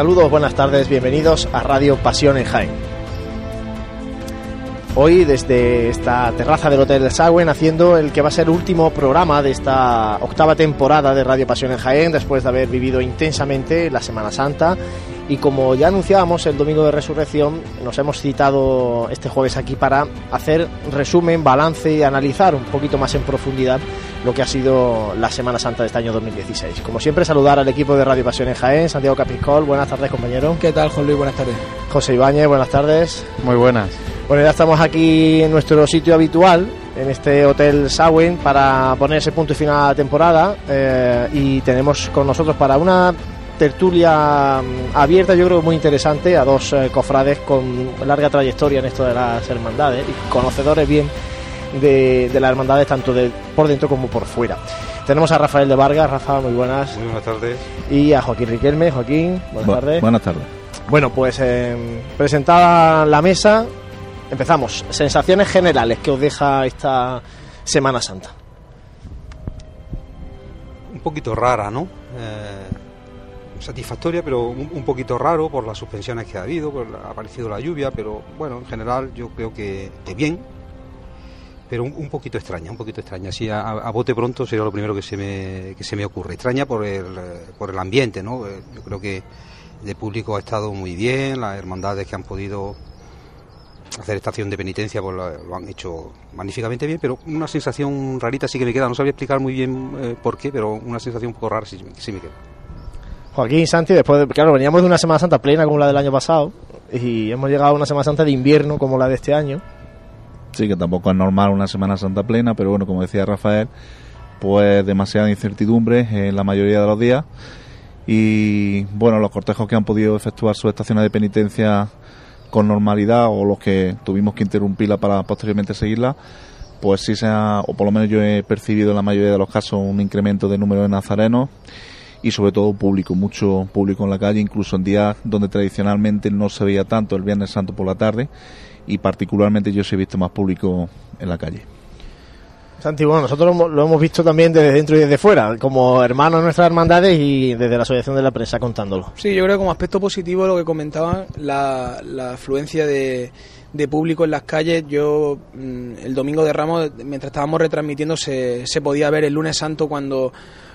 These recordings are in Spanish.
Saludos, buenas tardes, bienvenidos a Radio Pasión en Jaén. Hoy desde esta terraza del Hotel Sagüen haciendo el que va a ser último programa de esta octava temporada de Radio Pasión en Jaén después de haber vivido intensamente la Semana Santa y como ya anunciábamos el domingo de resurrección nos hemos citado este jueves aquí para hacer resumen, balance y analizar un poquito más en profundidad lo que ha sido la Semana Santa de este año 2016. Como siempre, saludar al equipo de Radio Pasión en Jaén, Santiago Capiscol, buenas tardes compañero. ¿Qué tal, Juan Luis? Buenas tardes. José Ibáñez, buenas tardes. Muy buenas. Bueno, ya estamos aquí en nuestro sitio habitual, en este Hotel Sawin, para poner ese punto y final a la temporada. Eh, y tenemos con nosotros para una tertulia mm, abierta, yo creo muy interesante, a dos eh, cofrades con larga trayectoria en esto de las hermandades y conocedores bien de, de las hermandades tanto de, por dentro como por fuera. Tenemos a Rafael de Vargas, Rafa, muy buenas. Muy buenas tardes. Y a Joaquín Riquelme, Joaquín, buenas Bu- tardes. Buenas tardes. Bueno, pues eh, presentada la mesa, empezamos. Sensaciones generales que os deja esta Semana Santa. Un poquito rara, ¿no? Eh, satisfactoria, pero un, un poquito raro por las suspensiones que ha habido, por la- ha aparecido la lluvia, pero bueno, en general yo creo que, que bien, pero un, poquito extraña, un poquito extraña. Así a, bote pronto sería lo primero que se me, que se me ocurre. Extraña por el, por el ambiente, ¿no? Eh, Yo creo que de público ha estado muy bien, las hermandades que han podido hacer estación de penitencia pues lo, lo han hecho magníficamente bien, pero una sensación rarita sí que me queda. No sabía explicar muy bien eh, por qué, pero una sensación un poco rara sí, sí me queda. Joaquín Santi, después de, claro, veníamos de una Semana Santa plena como la del año pasado y hemos llegado a una Semana Santa de invierno como la de este año. Sí, que tampoco es normal una Semana Santa plena, pero bueno, como decía Rafael, pues demasiada incertidumbre en la mayoría de los días. Y bueno, los cortejos que han podido efectuar sus estaciones de penitencia con normalidad o los que tuvimos que interrumpirla para posteriormente seguirla, pues sí se ha, o por lo menos yo he percibido en la mayoría de los casos un incremento de número de nazarenos y sobre todo público, mucho público en la calle, incluso en días donde tradicionalmente no se veía tanto el Viernes Santo por la tarde y particularmente yo sí he visto más público en la calle. Santi, bueno, nosotros lo hemos- lo hemos visto también desde dentro y desde fuera, como hermanos de nuestras hermandades y desde la Asociación de la Prensa contándolo. Sí, yo creo que como aspecto positivo lo que comentaban, la, la afluencia de, de público en las calles. Yo mm, el domingo de Ramos, mientras estábamos retransmitiendo, se, se podía ver el lunes santo cuando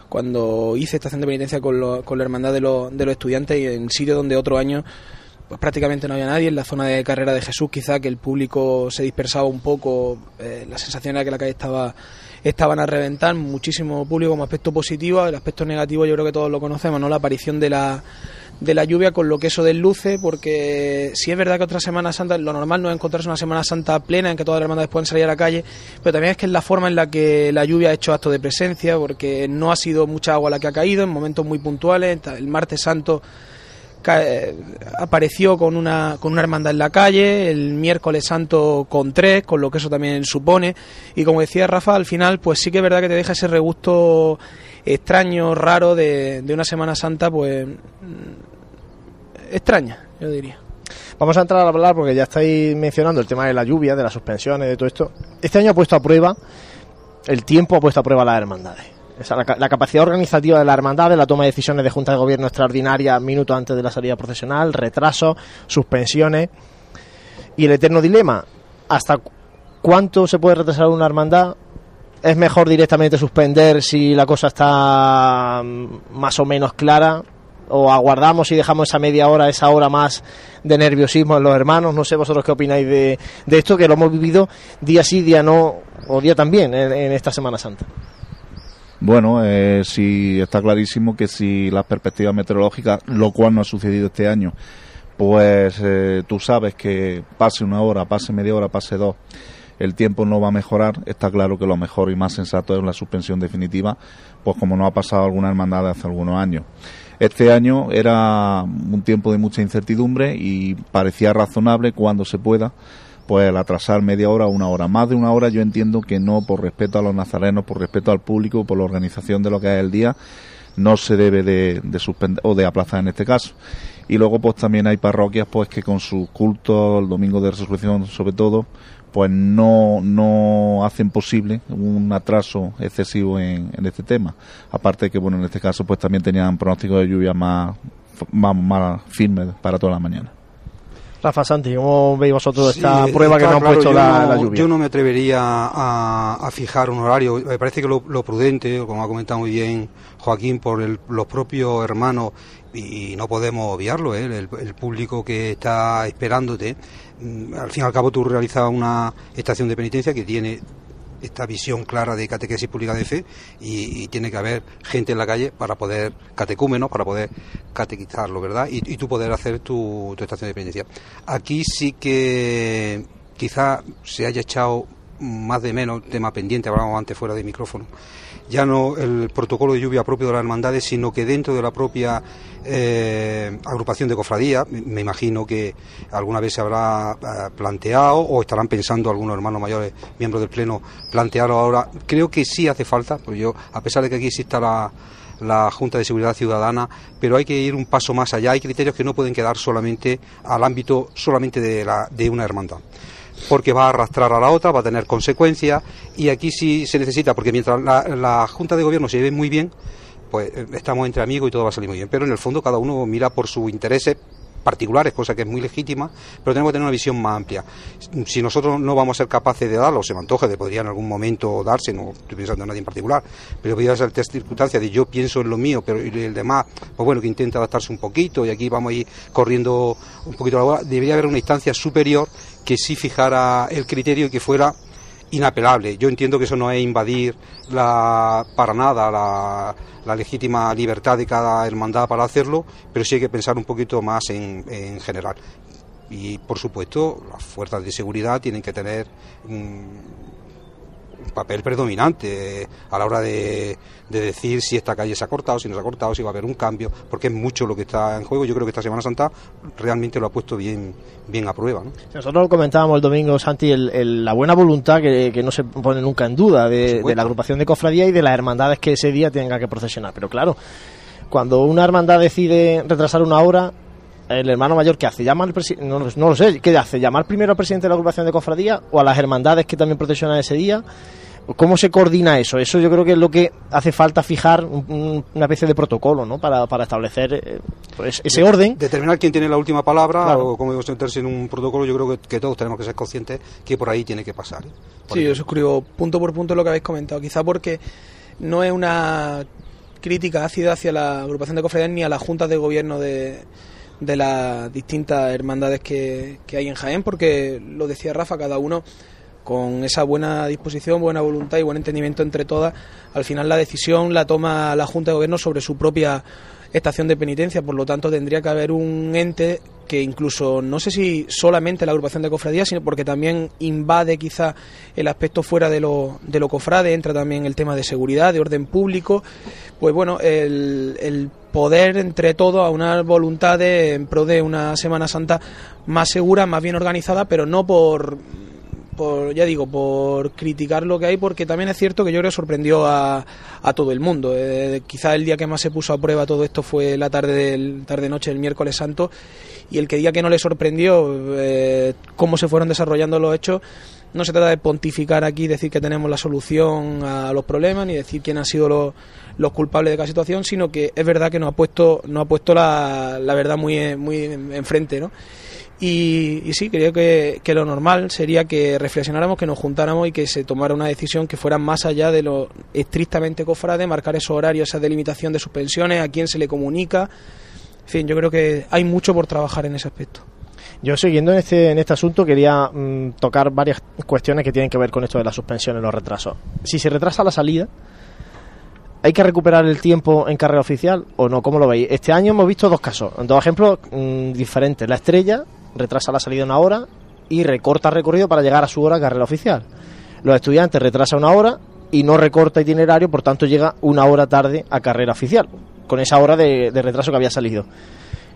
cuando hice estación de penitencia con, lo- con la hermandad de, los- de los estudiantes y en sitio donde otro año pues prácticamente no había nadie. En la zona de carrera de Jesús quizá que el público se dispersaba un poco eh, la sensación era que la calle estaba estaban a reventar. Muchísimo público como aspecto positivo. El aspecto negativo yo creo que todos lo conocemos no la aparición de la de la lluvia con lo que eso desluce porque si es verdad que otra Semana Santa lo normal no es encontrarse una Semana Santa plena en que todas las hermandades puedan salir a la calle pero también es que es la forma en la que la lluvia ha hecho acto de presencia porque no ha sido mucha agua la que ha caído en momentos muy puntuales el martes santo apareció con una, con una hermandad en la calle, el miércoles santo con tres, con lo que eso también supone. Y como decía Rafa, al final, pues sí que es verdad que te deja ese regusto extraño, raro de, de una Semana Santa, pues mm, extraña, yo diría. Vamos a entrar a hablar porque ya estáis mencionando el tema de la lluvia, de las suspensiones, de todo esto. Este año ha puesto a prueba, el tiempo ha puesto a prueba las hermandades. La, ca- la capacidad organizativa de la hermandad, de la toma de decisiones de Junta de Gobierno extraordinaria minutos antes de la salida procesional, retrasos, suspensiones y el eterno dilema. ¿Hasta cu- cuánto se puede retrasar una hermandad? ¿Es mejor directamente suspender si la cosa está mm, más o menos clara? ¿O aguardamos y dejamos esa media hora, esa hora más de nerviosismo en los hermanos? No sé vosotros qué opináis de, de esto, que lo hemos vivido día sí, día no, o día también en esta Semana Santa. Bueno, eh, sí está clarísimo que si las perspectivas meteorológicas, lo cual no ha sucedido este año, pues eh, tú sabes que pase una hora, pase media hora, pase dos, el tiempo no va a mejorar, está claro que lo mejor y más sensato es la suspensión definitiva, pues como no ha pasado alguna hermandad hace algunos años. Este año era un tiempo de mucha incertidumbre y parecía razonable cuando se pueda pues el atrasar media hora una hora. Más de una hora yo entiendo que no por respeto a los nazarenos, por respeto al público, por la organización de lo que es el día, no se debe de, de suspender o de aplazar en este caso. Y luego pues también hay parroquias pues que con sus cultos, el domingo de resurrección sobre todo, pues no, no hacen posible un atraso excesivo en, este tema. Aparte que bueno en este caso pues también tenían pronósticos de lluvia más más firme para toda la mañana. Rafa Santi, ¿cómo veis vosotros esta prueba que nos ha puesto la, lluvia? Yo no me atrevería a, fijar un horario. Me parece que lo, prudente, como ha comentado muy bien Joaquín, por los propios hermanos, y, no podemos obviarlo, ¿eh? el, público que está esperándote. Mm, al fin y al cabo tú realizas una estación de penitencia que tiene esta visión clara de catequesis pública de fe y, tiene que haber gente en la calle para poder catecúmenos, para poder catequizarlo, ¿verdad? Y, tú poder hacer tu, tu estación de penitencia. Aquí sí que quizá se haya echado más de menos tema pendiente, hablábamos antes fuera de micrófono, ya no el protocolo de lluvia propio de las hermandades, sino que dentro de la propia eh, agrupación de cofradía, me imagino que alguna vez se habrá eh, planteado o estarán pensando algunos hermanos mayores, miembros del Pleno, plantearlo ahora. Creo que sí hace falta, porque yo, a pesar de que aquí exista la, la Junta de Seguridad Ciudadana, pero hay que ir un paso más allá. Hay criterios que no pueden quedar solamente al ámbito solamente de, la, de una hermandad porque va a arrastrar a la otra, va a tener consecuencias y aquí sí se necesita, porque mientras la, Junta de Gobierno se lleve muy bien, pues eh, estamos entre amigos y todo va a salir muy bien, pero en el fondo cada uno mira por sus intereses particulares, cosa que es muy legítima, pero tenemos que tener una visión más amplia. Si nosotros no vamos a ser capaces de darlo, se me antoja de podría en algún momento darse, no estoy pensando en nadie en particular, pero podría ser test circunstancia de yo pienso en lo mío, pero el demás, pues bueno, que intenta adaptarse un poquito y aquí vamos a ir corriendo un poquito la bola, debería haber una instancia superior que sí fijara el criterio y que fuera inapelable. Yo entiendo que eso no es invadir la, para nada la, legítima libertad de cada hermandad para hacerlo, pero sí hay que pensar un poquito más en, en general. Y por supuesto, las fuerzas de seguridad tienen que tener papel predominante a la hora de, decir si esta calle se ha cortado, si no se ha cortado, si va a haber un cambio, porque es mucho lo que está en juego. Yo creo que esta Semana Santa realmente lo ha puesto bien, bien a prueba. Nosotros lo comentábamos el domingo, Santi, la buena voluntad que, no se pone nunca en duda de, la agrupación de cofradía y de las hermandades que ese día tengan que procesionar. Pero claro, cuando una hermandad decide retrasar una hora, el hermano mayor que hace llama al no, no, lo sé qué hace llamar primero al presidente de la agrupación de cofradía o a las hermandades que también procesionan ese día ¿Cómo se coordina eso? Eso yo creo que es lo que hace falta fijar una especie de protocolo, ¿no? Para, para establecer eh, pues, ese orden. Determinar quién tiene la última palabra o cómo debemos meterse en un protocolo, yo creo que, todos tenemos que ser conscientes que por ahí tiene que pasar. ¿eh? sí, yo suscribo punto por punto lo que habéis comentado. Quizá porque no es una crítica ácida hacia la agrupación de cofradías ni a la junta de gobierno de, de las distintas hermandades que, que hay en Jaén, porque lo decía Rafa, cada uno con esa buena disposición, buena voluntad y buen entendimiento entre todas, al final la decisión la toma la Junta de Gobierno sobre su propia estación de penitencia, por lo tanto tendría que haber un ente que incluso no sé si solamente la agrupación de cofradías, sino porque también invade quizá el aspecto fuera de lo, de lo cofrade, entra también el tema de seguridad, de orden público, pues bueno, el, el poder entre todos a una voluntad en pro de una Semana Santa más segura, más bien organizada, pero no por ya digo, por criticar lo que hay, porque también es cierto que yo creo que sorprendió a, a todo el mundo. Eh, quizá el día que más se puso a prueba todo esto fue la tarde del tarde noche del miércoles santo y el que día que no le sorprendió eh, cómo se fueron desarrollando los hechos. No se trata de pontificar aquí, decir que tenemos la solución a los problemas, ni decir quién ha sido los, los culpables de cada situación, sino que es verdad que nos ha puesto, nos ha puesto la, la verdad muy, muy enfrente, ¿no? Y, sí, creo que, lo normal sería que reflexionáramos, que nos juntáramos y que se tomara una decisión que fuera más allá de lo estrictamente cofrade, marcar esos horarios, esa delimitación de suspensiones, a quién se le comunica. En fin, yo creo que hay mucho por trabajar en ese aspecto. Yo siguiendo en este, en este asunto quería mm, tocar varias cuestiones que tienen que ver con esto de las suspensiones, los retrasos. Si se retrasa la salida, ¿hay que recuperar el tiempo en carrera oficial o no? ¿Cómo lo veis? Este año hemos visto dos casos, dos ejemplos mm, diferentes. La estrella retrasa la salida una hora y recorta recorrido para llegar a su hora carrera oficial. Los estudiantes retrasa una hora y no recorta itinerario, por tanto llega una hora tarde a carrera oficial, con esa hora de, retraso que había salido.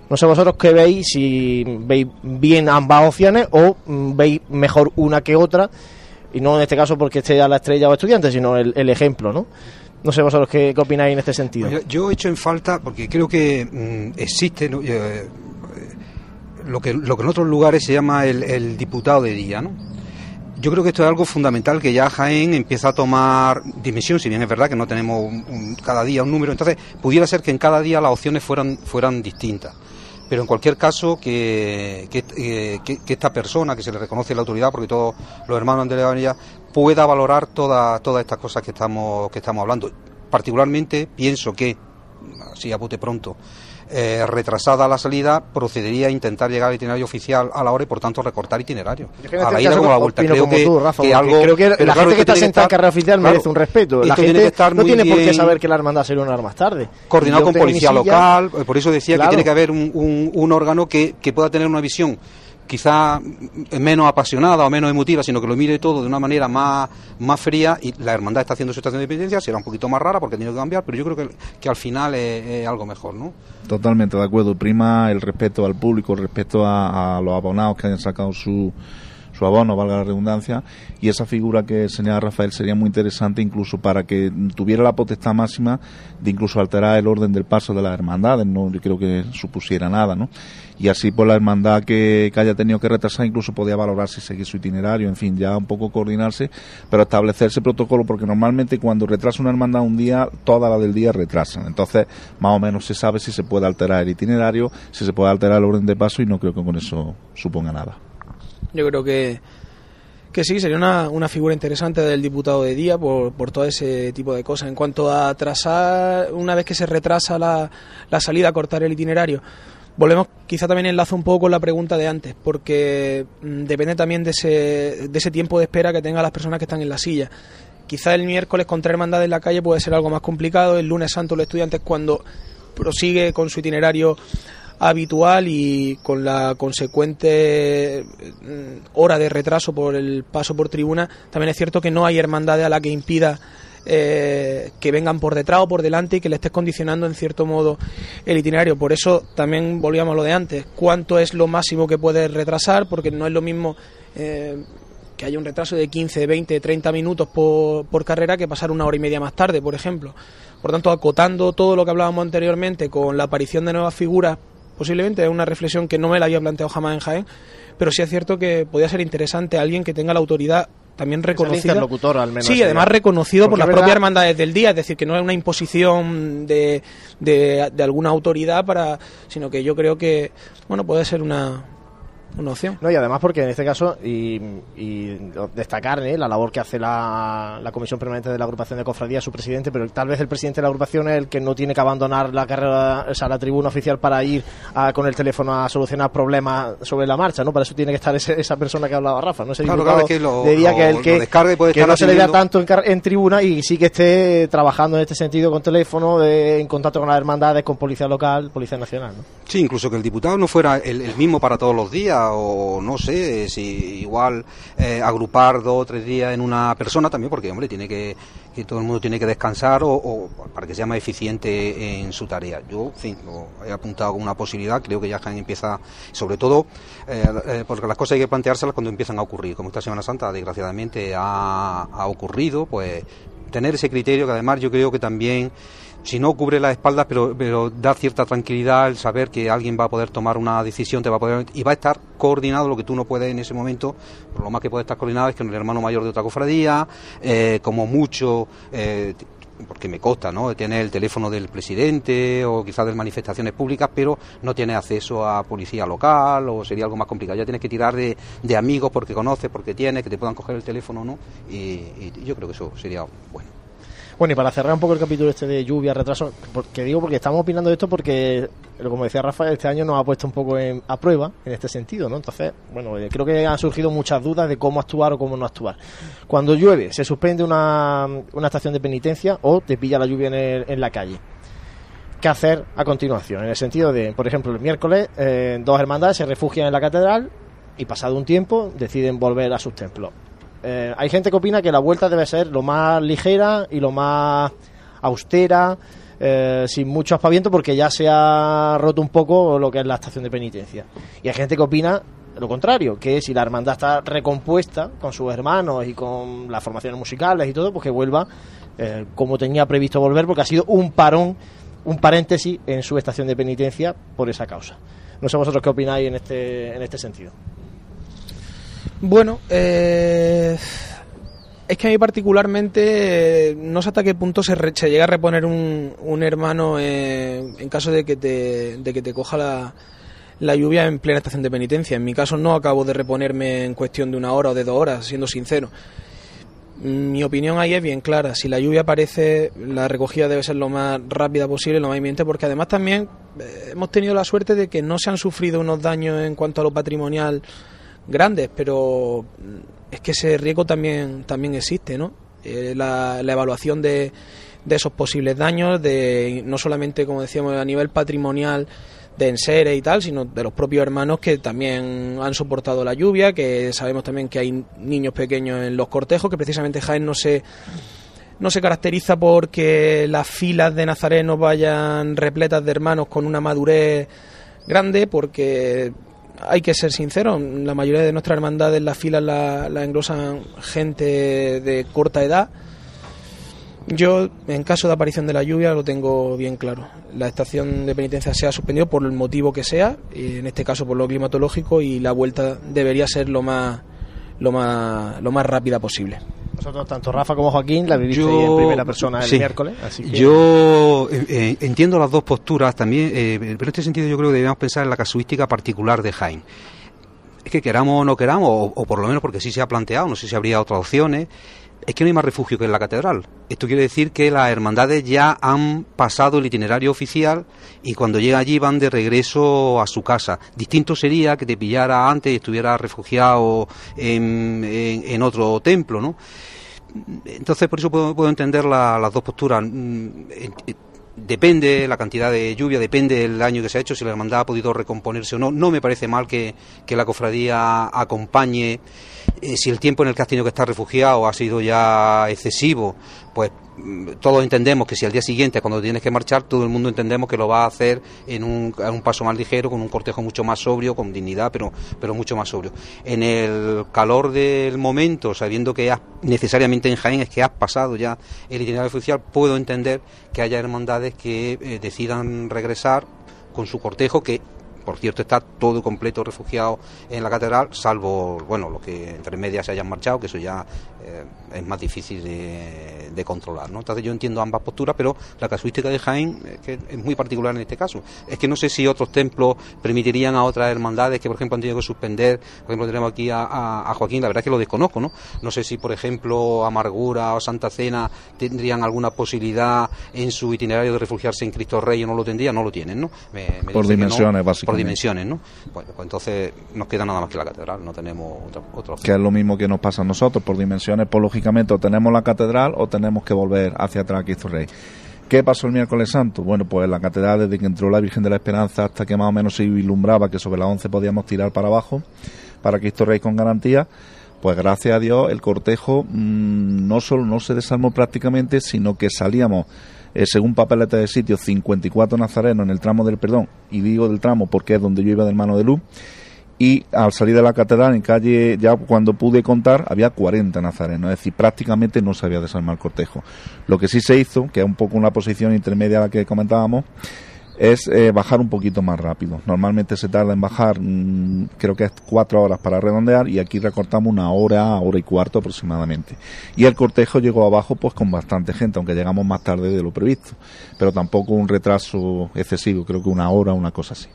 No sé vosotros qué veis, si veis bien ambas opciones o mm, veis mejor una que otra, y no en este caso porque esté a la estrella o estudiante, sino el, ejemplo, ¿no? No sé vosotros qué, opináis en este sentido. yo he hecho en falta, porque creo que mm, existe, eh, lo que, lo que en otros lugares se llama el, diputado de día, ¿no? Yo creo que esto es algo fundamental que ya Jaén empieza a tomar dimensión, si bien es verdad que no tenemos cada día un número, entonces pudiera ser que en cada día las opciones fueran, fueran distintas. Pero en cualquier caso, que, que, eh, esta persona, que se le reconoce la autoridad, porque todos los hermanos de la pueda valorar todas todas estas cosas que estamos, que estamos hablando. Particularmente pienso que, así a bote pronto, eh, retrasada la salida, procedería a intentar llegar al itinerario oficial a la hora y por tanto recortar itinerario. a la ida como a la vuelta. Creo que, algo, creo que la gente que está sentada en carrera oficial merece un respeto. La gente no tiene por qué saber que la hermandad será una hora más tarde. Coordinado con policía local, por eso decía que tiene que haber un, un, un órgano que, que pueda tener una visión quizá menos apasionada o menos emotiva, sino que lo mire todo de una manera más, más fría y la hermandad está haciendo su estación de penitencia, será un poquito más rara porque tiene que cambiar, pero yo creo que, que al final es, algo mejor, ¿no? Totalmente de acuerdo. Prima el respeto al público, el respeto a los abonados que hayan sacado su su abono, valga la redundancia, y esa figura que señala Rafael sería muy interesante incluso para que tuviera la potestad máxima de incluso alterar el orden del paso de las hermandades, no creo que supusiera nada, ¿no? Y así por la hermandad que, haya tenido que retrasar incluso podía valorar si seguir su itinerario, en fin, ya un poco coordinarse, pero establecerse protocolo porque normalmente cuando retrasa una hermandad un día, toda la del día retrasan. Entonces, más o menos se sabe si se puede alterar el itinerario, si se puede alterar el orden de paso y no creo que con eso suponga nada. Yo creo que, que sí, sería una, una figura interesante del diputado de día por, por todo ese tipo de cosas. En cuanto a atrasar, una vez que se retrasa la, la salida, cortar el itinerario, volvemos, quizá también enlazo un poco con la pregunta de antes, porque mm, depende también de ese, de ese tiempo de espera que tengan las personas que están en la silla. Quizá el miércoles con tres hermandades en la calle puede ser algo más complicado, el lunes santo los estudiantes cuando prosigue con su itinerario habitual y con la consecuente mm, hora de retraso por el paso por tribuna, también es cierto que no hay hermandad a la que impida eh, que vengan por detrás o por delante y que le estés condicionando en cierto modo el itinerario. Por eso también volvíamos a lo de antes, cuánto es lo máximo que puede retrasar, porque no es lo mismo eh, que haya un retraso de 15, 20, 30 minutos por, por carrera que pasar una hora y media más tarde, por ejemplo. Por tanto, acotando todo lo que hablábamos anteriormente con la aparición de nuevas figuras posiblemente es una reflexión que no me la había planteado jamás en Jaén, pero sí es cierto que podría ser interesante alguien que tenga la autoridad también reconocida. interlocutor, al menos. Sí, además reconocido por las propias hermandades del día, es decir, que no es una imposición de, de, de, alguna autoridad para, sino que yo creo que, bueno, puede ser una, una opción. No, y además porque en este caso, y, destacar ¿eh? la labor que hace la, Comisión Permanente de la Agrupación de Cofradía, su presidente, pero tal vez el presidente de la agrupación es el que no tiene que abandonar la carrera, o sea, la tribuna oficial para ir con el teléfono a solucionar problemas sobre la marcha, ¿no? Para eso tiene que estar esa persona que hablaba Rafa, ¿no? Ese claro, que lo, diría que el que, que no se le vea tanto en, tribuna y sí que esté trabajando en este sentido con teléfono, en contacto con las hermandades, con Policía Local, Policía Nacional, ¿no? Sí, incluso que el diputado no fuera el mismo para todos los días o no sé, si igual eh, agrupar dos o tres días en una persona también, porque hombre, tiene que, que todo el mundo tiene que descansar o, para que sea más eficiente en su tarea. Yo, en fin, lo he apuntado como una posibilidad, creo que ya empieza, sobre todo, eh, eh, porque las cosas hay que planteárselas cuando empiezan a ocurrir. Como esta Semana Santa, desgraciadamente, ha ocurrido, pues tener ese criterio que además yo creo que también si no cubre las espaldas, pero, pero da cierta tranquilidad el saber que alguien va a poder tomar una decisión, te va a poder y va a estar coordinado lo que tú no puedes en ese momento, por lo más que puede estar coordinado es que el hermano mayor de otra cofradía, eh, como mucho, eh, porque me consta, ¿no? Tiene el teléfono del presidente o quizás de manifestaciones públicas, pero no tiene acceso a policía local o sería algo más complicado. Ya tienes que tirar de, de amigos porque conoces, porque tienes, que te puedan coger el teléfono, ¿no? y yo creo que eso sería bueno. Bueno, y para cerrar un poco el capítulo este de lluvia, retraso, porque digo porque estamos opinando de esto porque, como decía Rafael, este año nos ha puesto un poco a prueba en este sentido, ¿no? Entonces, bueno, eh, creo que han surgido muchas dudas de cómo actuar o cómo no actuar. Cuando llueve, se suspende una, estación de penitencia o te pilla la lluvia en, la calle. ¿Qué hacer a continuación? En el sentido de, por ejemplo, el miércoles, eh, dos hermandades se refugian en la catedral y pasado un tiempo deciden volver a sus templos eh, hay gente que opina que la vuelta debe ser lo más ligera y lo más austera, eh, sin mucho aspaviento, porque ya se ha roto un poco lo que es la estación de penitencia. Y hay gente que opina lo contrario, que si la hermandad está recompuesta con sus hermanos y con las formaciones musicales y todo, pues que vuelva eh, como tenía previsto volver, porque ha sido un parón, un paréntesis en su estación de penitencia por esa causa. No sé vosotros qué opináis en este, en este sentido. Bueno, eh, es que a mí particularmente eh, no sé hasta qué punto se, re- llega a reponer un, un hermano eh, en caso de que te, de que te coja la, la lluvia en plena estación de penitencia. En mi caso no acabo de reponerme en cuestión de una hora o de dos horas, siendo sincero. Mi opinión ahí es bien clara. Si la lluvia aparece, la recogida debe ser lo más rápida posible, lo más inminente, porque además también eh, hemos tenido la suerte de que no se han sufrido unos daños en cuanto a lo patrimonial grandes, pero mm, es que ese riesgo también, también existe, ¿no? Eh, la, evaluación de, de esos posibles daños, de no solamente, como decíamos, a nivel patrimonial de enseres y tal, sino de los propios hermanos que también han soportado la lluvia, que sabemos también que hay niños pequeños en los cortejos, que precisamente Jaén no se no se caracteriza porque las filas de nazarenos vayan repletas de hermanos con una madurez grande, porque hay que ser sinceros, la mayoría de nuestras hermandades las filas las la englosan gente de corta edad. Yo, en caso de aparición de la lluvia, lo tengo bien claro. La estación de penitencia se ha suspendido por el motivo que sea, en este caso por lo climatológico, y la vuelta debería ser lo más, lo más, lo más rápida posible. Vosotros, tanto Rafa como Joaquín, la vivisteis Yo- en primera persona el sí. miércoles. Así que Yo eh, eh, entiendo las dos posturas también, eh, pero en este sentido yo creo que debemos pensar en la casuística particular de Jaén. Es que queramos o no queramos, o, o por lo menos porque sí se ha planteado, no sé si habría otras opciones, es que no hay más refugio que en la catedral. Esto quiere decir que las hermandades ya han pasado el itinerario oficial y cuando llega allí van de regreso a su casa. Distinto sería que te pillara antes y estuviera refugiado en, en- otro templo, ¿no? Entonces, por eso puedo, entender la- las dos posturas. Depende la cantidad de lluvia, depende del daño que se ha hecho, si la hermandad ha podido recomponerse o no. No me parece mal que, que la cofradía acompañe. Eh, si el tiempo en el que has tenido que estar refugiado ha sido ya excesivo, pues todos entendemos que si al día siguiente, cuando tienes que marchar, todo el mundo entendemos que lo va a hacer en un, en un paso más ligero, con un cortejo mucho más sobrio, con dignidad, pero, pero mucho más sobrio. En el calor del momento, sabiendo que has, necesariamente en Jaén es que has pasado ya el itinerario oficial, puedo entender que haya hermandades que eh, decidan regresar con su cortejo, que por cierto está todo completo refugiado en la catedral, salvo, bueno, los que entre medias se hayan marchado, que eso ya eh, es más difícil de, de controlar, ¿no? Entonces yo entiendo ambas posturas, pero la casuística de Jaén es, que es muy particular en este caso. Es que no sé si otros templos permitirían a otras hermandades que, por ejemplo, han tenido que suspender, por ejemplo, tenemos aquí a, a- a Joaquín, la verdad es que lo desconozco, ¿no? No sé si, por ejemplo, Amargura o Santa Cena tendrían alguna posibilidad en su itinerario de refugiarse en Cristo Rey o no lo tendrían, no lo tienen, ¿no? Me- me Por no, dimensiones, Por básicamente. Dimensiones, ¿no? Bueno, pues entonces nos queda nada más que la catedral, no tenemos otra, otra opción. que es lo mismo que nos pasa a nosotros por dimensiones, pues lógicamente o tenemos la catedral o tenemos que volver hacia atrás a Cristo Rey. ¿Qué pasó el miércoles santo? Bueno, pues la catedral desde que entró la Virgen de la Esperanza hasta que más o menos se vislumbraba que sobre las 11 podíamos tirar para abajo para Cristo Rey con garantía, pues gracias a Dios el cortejo mm, no solo no se desarmó prácticamente, sino que salíamos eh, según papeleta de sitio 54 nazarenos en el tramo del perdón, y digo del tramo porque es donde yo iba del mano de luz, y al salir de la catedral en calle ya cuando pude contar había 40 nazarenos, es decir, prácticamente no se había desarmado el cortejo. Lo que sí se hizo, que es un poco una posición intermedia a la que comentábamos, es eh, bajar un poquito más rápido. Normalmente se tarda en bajar, mm, creo que es cuatro horas para redondear y aquí recortamos una hora, hora y cuarto aproximadamente. Y el cortejo llegó abajo pues con bastante gente, aunque llegamos más tarde de lo previsto, pero tampoco un retraso excesivo, creo que una hora, una cosa así.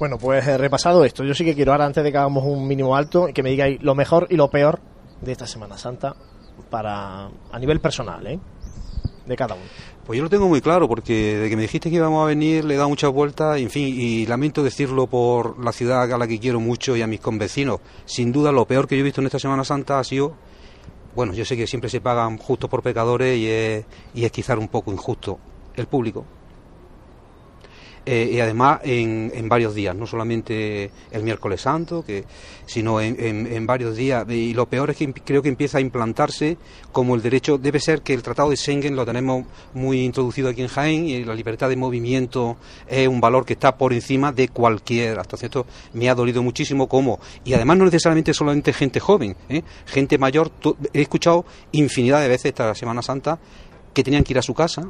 Bueno, pues eh, repasado esto, yo sí que quiero ahora, antes de que hagamos un mínimo alto, que me digáis lo mejor y lo peor de esta Semana Santa para a nivel personal, ¿eh? De cada uno. Pues yo lo tengo muy claro, porque de que me dijiste que íbamos a venir le he dado muchas vueltas, en fin, y lamento decirlo por la ciudad a la que quiero mucho y a mis convecinos. Sin duda, lo peor que yo he visto en esta Semana Santa ha sido, bueno, yo sé que siempre se pagan justos por pecadores y es, y es quizás un poco injusto, el público. Eh, y además en, en varios días, no solamente el miércoles santo, que, sino en, en- en varios días. Y lo peor es que creo que empieza a implantarse como el derecho, debe ser que el Tratado de Schengen lo tenemos muy introducido aquí en Jaén y la libertad de movimiento es un valor que está por encima de cualquier. Hasta cierto me ha dolido muchísimo como, y además no necesariamente solamente gente joven, ¿eh? gente mayor. He escuchado infinidad de veces esta Semana Santa que tenían que ir a su casa,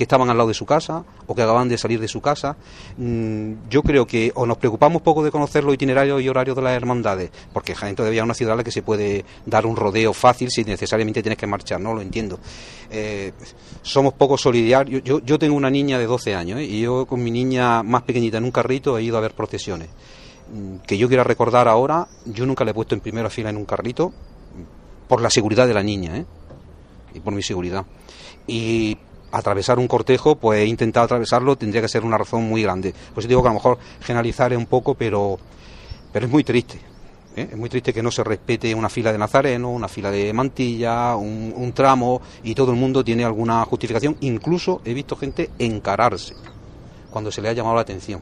que estaban al lado de su casa o que acababan de salir de su casa. Mm, yo creo que o nos preocupamos poco de conocer los itinerarios y horarios de las hermandades, porque Jaén todavía es una ciudad a la que se puede dar un rodeo fácil si necesariamente tienes que marchar, no lo entiendo. Eh, somos poco solidarios. Yo, yo tengo una niña de 12 años ¿eh? y yo con mi niña más pequeñita en un carrito he ido a ver procesiones. Mm, que yo quiera recordar ahora, yo nunca le he puesto en primera fila en un carrito por la seguridad de la niña, ¿eh? y por mi seguridad. Y atravesar un cortejo, pues he intentado atravesarlo, tendría que ser una razón muy grande. Pues digo que a lo mejor generalizar es un poco, pero, pero es muy triste. ¿eh? Es muy triste que no se respete una fila de nazareno, una fila de mantilla, un, un tramo, y todo el mundo tiene alguna justificación. Incluso he visto gente encararse cuando se le ha llamado la atención.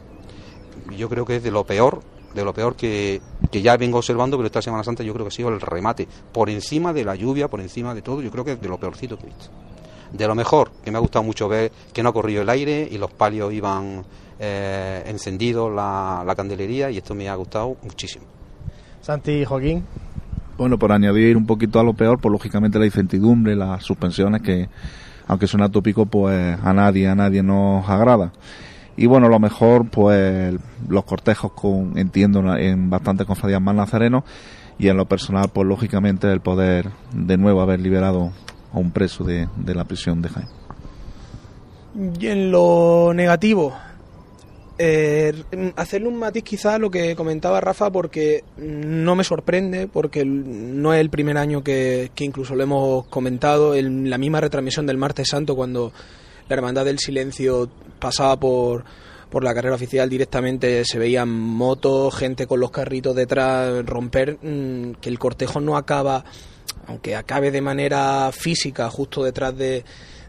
Yo creo que es de lo peor de lo peor que, que, ya vengo observando, pero esta Semana Santa yo creo que ha sido el remate. Por encima de la lluvia, por encima de todo, yo creo que es de lo peorcito que he visto. De lo mejor, que me ha gustado mucho ver que no ha corrido el aire y los palios iban eh, encendidos, la, la candelería, y esto me ha gustado muchísimo. Santi y Joaquín. Bueno, por añadir un poquito a lo peor, pues lógicamente la incertidumbre, las suspensiones que, aunque suena tópico, pues a nadie, a nadie nos agrada. Y bueno, lo mejor, pues los cortejos con, entiendo, en bastantes cofradías más nazarenos y en lo personal, pues lógicamente el poder de nuevo haber liberado a un preso de, de la prisión de Jaén. Y en lo negativo, eh, hacerle un matiz quizá a lo que comentaba Rafa porque no me sorprende, porque no es el primer año que, que incluso lo hemos comentado, en la misma retransmisión del martes santo cuando la Hermandad del Silencio pasaba por, por la carrera oficial directamente, se veían motos, gente con los carritos detrás, romper, mmm, que el cortejo no acaba, aunque acabe de manera física justo detrás de,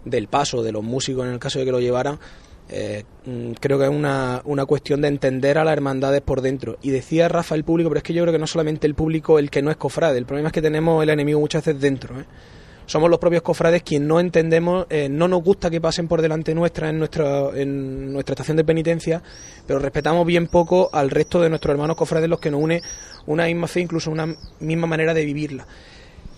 del paso de los músicos en el caso de que lo llevaran, eh, creo que es una, una, cuestión de entender a las hermandades por dentro. Y decía Rafa el público, pero es que yo creo que no solamente el público el que no es cofrade, el problema es que tenemos el enemigo muchas veces dentro. ¿eh? somos los propios cofrades quienes no entendemos, eh, no nos gusta que pasen por delante nuestra en, nuestra en nuestra estación de penitencia, pero respetamos bien poco al resto de nuestros hermanos cofrades los que nos une una misma fe, incluso una misma manera de vivirla.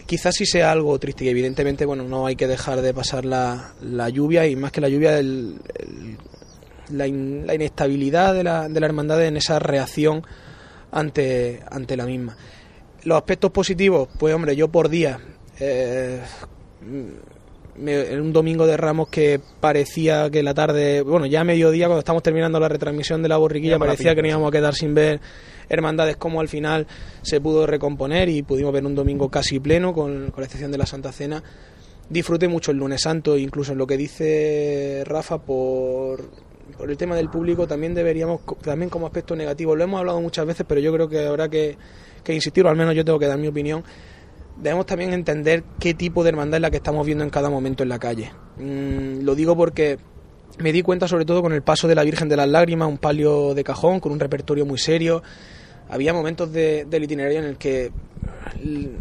Quizás sí sea algo triste y evidentemente bueno no hay que dejar de pasar la, la lluvia y más que la lluvia el, el, la, in, la, inestabilidad de la, de la hermandad en esa reacción ante, ante la misma. Los aspectos positivos, pues hombre, yo por día eh, en un domingo de Ramos que parecía que la tarde, bueno, ya a mediodía, cuando estamos terminando la retransmisión de la borriquilla, parecía que nos íbamos a quedar sin ver hermandades como al final se pudo recomponer y pudimos ver un domingo casi pleno, con, con la excepción de la Santa Cena. Disfruté mucho el lunes santo, incluso en lo que dice Rafa por, por el tema del público, también deberíamos, también como aspecto negativo, lo hemos hablado muchas veces, pero yo creo que habrá que, que insistir, o al menos yo tengo que dar mi opinión debemos también entender qué tipo de hermandad es la que estamos viendo en cada momento en la calle. Mm, lo digo porque me di cuenta sobre todo con el paso de la Virgen de las Lágrimas, un palio de cajón con un repertorio muy serio. Había momentos de, del itinerario en el que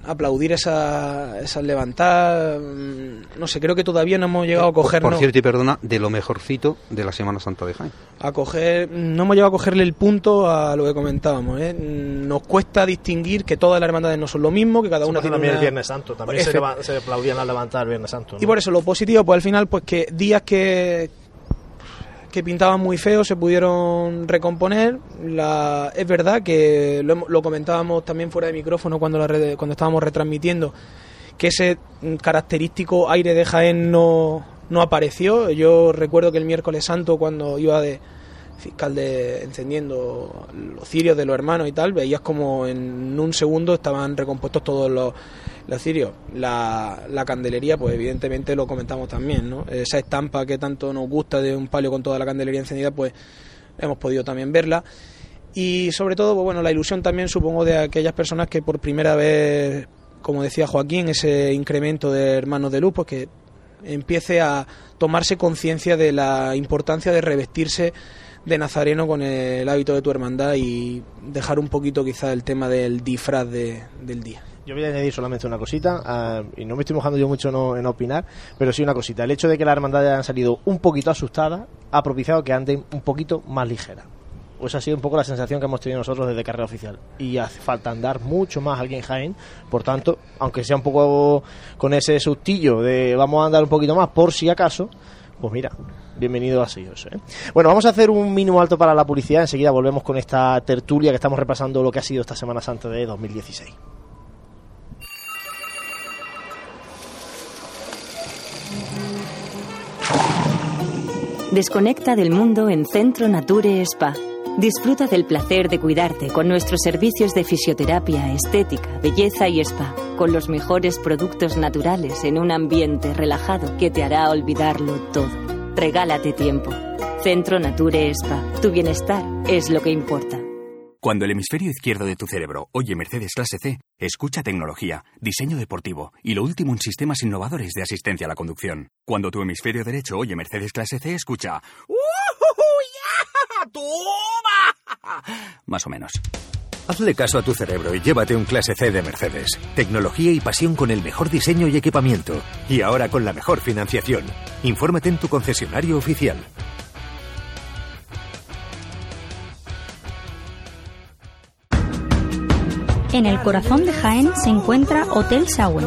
aplaudir esas esa levantadas, no sé, creo que todavía no hemos llegado a coger... Por cierto, y perdona, de lo mejorcito de la Semana Santa de Jaén. A coger, no hemos llegado a cogerle el punto a lo que comentábamos, ¿eh? Nos cuesta distinguir que todas las hermandades no son lo mismo, que cada una tiene también una... el Viernes Santo, también se, se, aplaudían al levantar el Viernes Santo. ¿no? Y por eso lo positivo, pues al final, pues que días que que pintaban muy feo se pudieron recomponer. La, es verdad que lo, lo, comentábamos también fuera de micrófono cuando, la cuando estábamos retransmitiendo, que ese característico aire de Jaén no, no apareció. Yo recuerdo que el miércoles santo, cuando iba de fiscal de encendiendo los cirios de los hermanos y tal, veías como en un segundo estaban recompuestos todos los, los cirios. La, la, candelería, pues evidentemente lo comentamos también, ¿no? Esa estampa que tanto nos gusta de un palio con toda la candelería encendida, pues hemos podido también verla. Y sobre todo, pues bueno, la ilusión también supongo de aquellas personas que por primera vez, como decía Joaquín, ese incremento de hermanos de luz, pues que empiece a tomarse conciencia de la importancia de revestirse de nazareno con el hábito de tu hermandad y dejar un poquito quizá el tema del disfraz de, del día. Yo voy a añadir solamente una cosita, uh, y no me estoy mojando yo mucho en opinar, pero sí una cosita. El hecho de que las hermandades hayan salido un poquito asustadas ha propiciado que anden un poquito más ligeras. Pues ha sido un poco la sensación que hemos tenido nosotros desde carrera oficial. Y hace falta andar mucho más alguien Jaén. Por tanto, aunque sea un poco con ese sustillo de vamos a andar un poquito más por si acaso, Pues mira, bienvenido a. ¿eh? Bueno, vamos a hacer un mínimo alto para la publicidad. Enseguida volvemos con esta tertulia que estamos repasando lo que ha sido esta Semana Santa de 2016. Desconecta del mundo en Centro Nature Spa. Disfruta del placer de cuidarte con nuestros servicios de fisioterapia, estética, belleza y spa, con los mejores productos naturales en un ambiente relajado que te hará olvidarlo todo. Regálate tiempo. Centro Nature Spa. Tu bienestar es lo que importa. Cuando el hemisferio izquierdo de tu cerebro oye Mercedes Clase C, escucha tecnología, diseño deportivo y lo último en sistemas innovadores de asistencia a la conducción. Cuando tu hemisferio derecho oye Mercedes Clase C, escucha ¡Toma! Más o menos. Hazle caso a tu cerebro y llévate un clase C de Mercedes. Tecnología y pasión con el mejor diseño y equipamiento. Y ahora con la mejor financiación. Infórmate en tu concesionario oficial. En el corazón de Jaén se encuentra Hotel Sauen,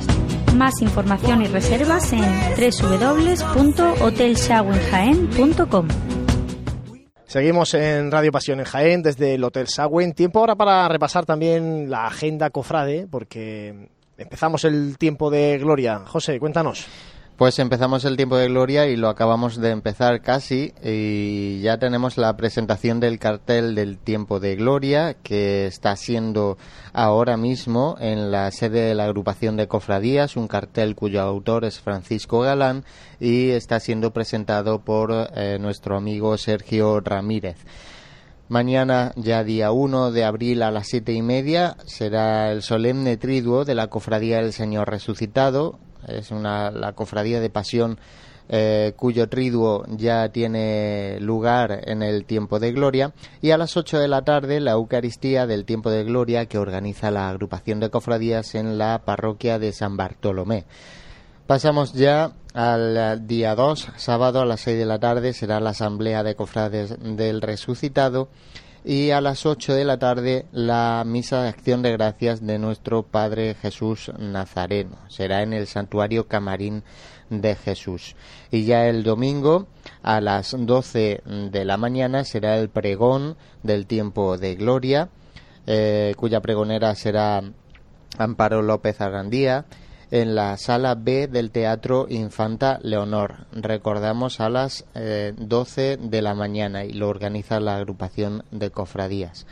Más información y reservas en www.hotelshawenjaen.com. Seguimos en Radio Pasión en Jaén desde el Hotel Sagüen. Tiempo ahora para repasar también la agenda cofrade, porque empezamos el tiempo de gloria. José, cuéntanos. Pues empezamos el tiempo de gloria y lo acabamos de empezar casi y ya tenemos la presentación del cartel del tiempo de gloria que está siendo ahora mismo en la sede de la agrupación de cofradías, un cartel cuyo autor es Francisco Galán y está siendo presentado por eh, nuestro amigo Sergio Ramírez. Mañana, ya día 1 de abril a las siete y media, será el solemne triduo de la Cofradía del Señor Resucitado, es una, la cofradía de pasión eh, cuyo triduo ya tiene lugar en el tiempo de gloria y a las 8 de la tarde la Eucaristía del tiempo de gloria que organiza la agrupación de cofradías en la parroquia de San Bartolomé. Pasamos ya al día 2, sábado a las 6 de la tarde será la asamblea de cofrades del resucitado y a las 8 de la tarde la misa de acción de gracias de nuestro Padre Jesús Nazareno. Será en el santuario Camarín de Jesús. Y ya el domingo a las 12 de la mañana será el pregón del tiempo de gloria, eh, cuya pregonera será Amparo López Arrandía en la sala B del Teatro Infanta Leonor. Recordamos a las 12 eh, de la mañana y lo organiza la agrupación de cofradías.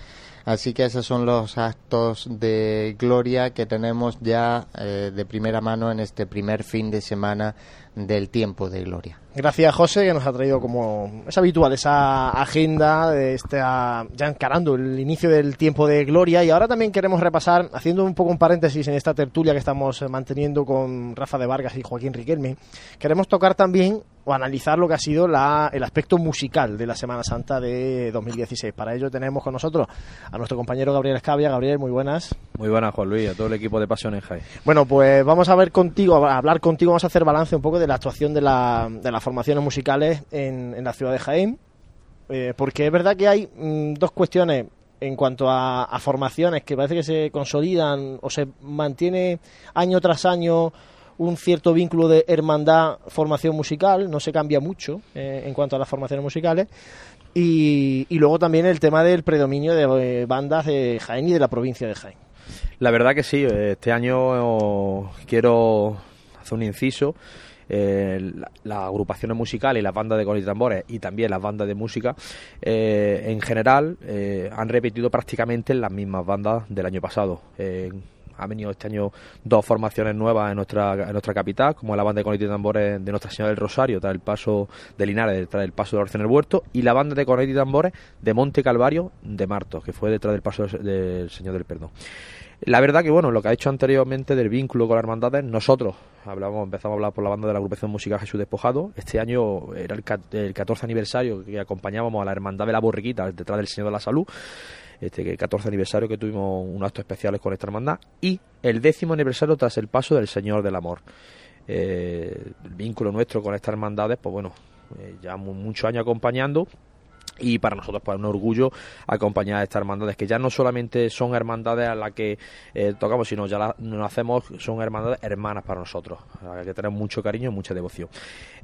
Así que esos son los actos de gloria que tenemos ya eh, de primera mano en este primer fin de semana del tiempo de gloria. Gracias, José, que nos ha traído como es habitual esa agenda de esta, ya encarando el inicio del tiempo de gloria. Y ahora también queremos repasar, haciendo un poco un paréntesis en esta tertulia que estamos manteniendo con Rafa de Vargas y Joaquín Riquelme, queremos tocar también o analizar lo que ha sido la, el aspecto musical de la Semana Santa de 2016. Para ello tenemos con nosotros a nuestro compañero Gabriel Escavia. Gabriel, muy buenas. Muy buenas, Juan Luis, a todo el equipo de Pasión en Jaén. Bueno, pues vamos a ver contigo, a hablar contigo, vamos a hacer balance un poco de la actuación de, la, de las formaciones musicales en, en la ciudad de Jaén. Eh, porque es verdad que hay mm, dos cuestiones en cuanto a, a, formaciones que parece que se consolidan o se mantiene año tras año un cierto vínculo de hermandad formación musical, no se cambia mucho eh, en cuanto a las formaciones musicales. Y, luego también el tema del predominio de eh, bandas de Jaén y de la provincia de Jaén. La verdad que sí, este año quiero hacer un inciso. Eh, las agrupaciones musicales y las bandas de con y tambores y también las bandas de música eh, en general eh, han repetido prácticamente las mismas bandas del año pasado ha venido este año dos formaciones nuevas en nuestra, en nuestra capital, como la banda de cornetas y tambores de Nuestra Señora del Rosario, tras el paso de Linares, detrás del paso de Orce en el Huerto, y la banda de cornetas y tambores de Monte Calvario de Martos, que fue detrás del paso del Señor del Perdón. La verdad que, bueno, lo que ha dicho anteriormente del vínculo con las hermandades, nosotros hablamos, empezamos a hablar por la banda de la agrupación musical Jesús Despojado. Este año era el, el 14 aniversario que acompañábamos a la Hermandad de la Borriquita detrás del Señor de la Salud. Este 14 aniversario que tuvimos unos actos especiales con esta hermandad y el décimo aniversario tras el paso del Señor del Amor. Eh, el vínculo nuestro con estas hermandades, pues bueno, eh, llevamos muchos años acompañando y para nosotros pues un orgullo acompañar a estas hermandades que ya no solamente son hermandades a las que eh, tocamos sino ya las nos hacemos son hermandades hermanas para nosotros. Hay que tener mucho cariño y mucha devoción.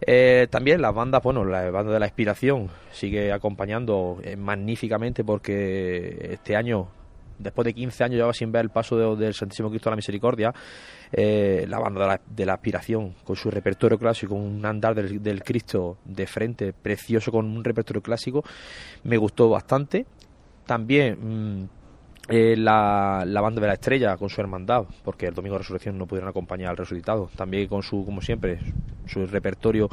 Eh, también las bandas bueno la banda de la inspiración sigue acompañando eh, magníficamente porque este año después de 15 años llevaba sin ver el paso del Santísimo Cristo de la Misericordia, eh, la banda de la, aspiración, con su repertorio clásico, un andar del, Cristo de frente, precioso, con un repertorio clásico, me gustó bastante. También mm, eh, la, banda de la estrella con su hermandad, porque el domingo de resurrección no pudieron acompañar al resucitado. También con su, como siempre, su repertorio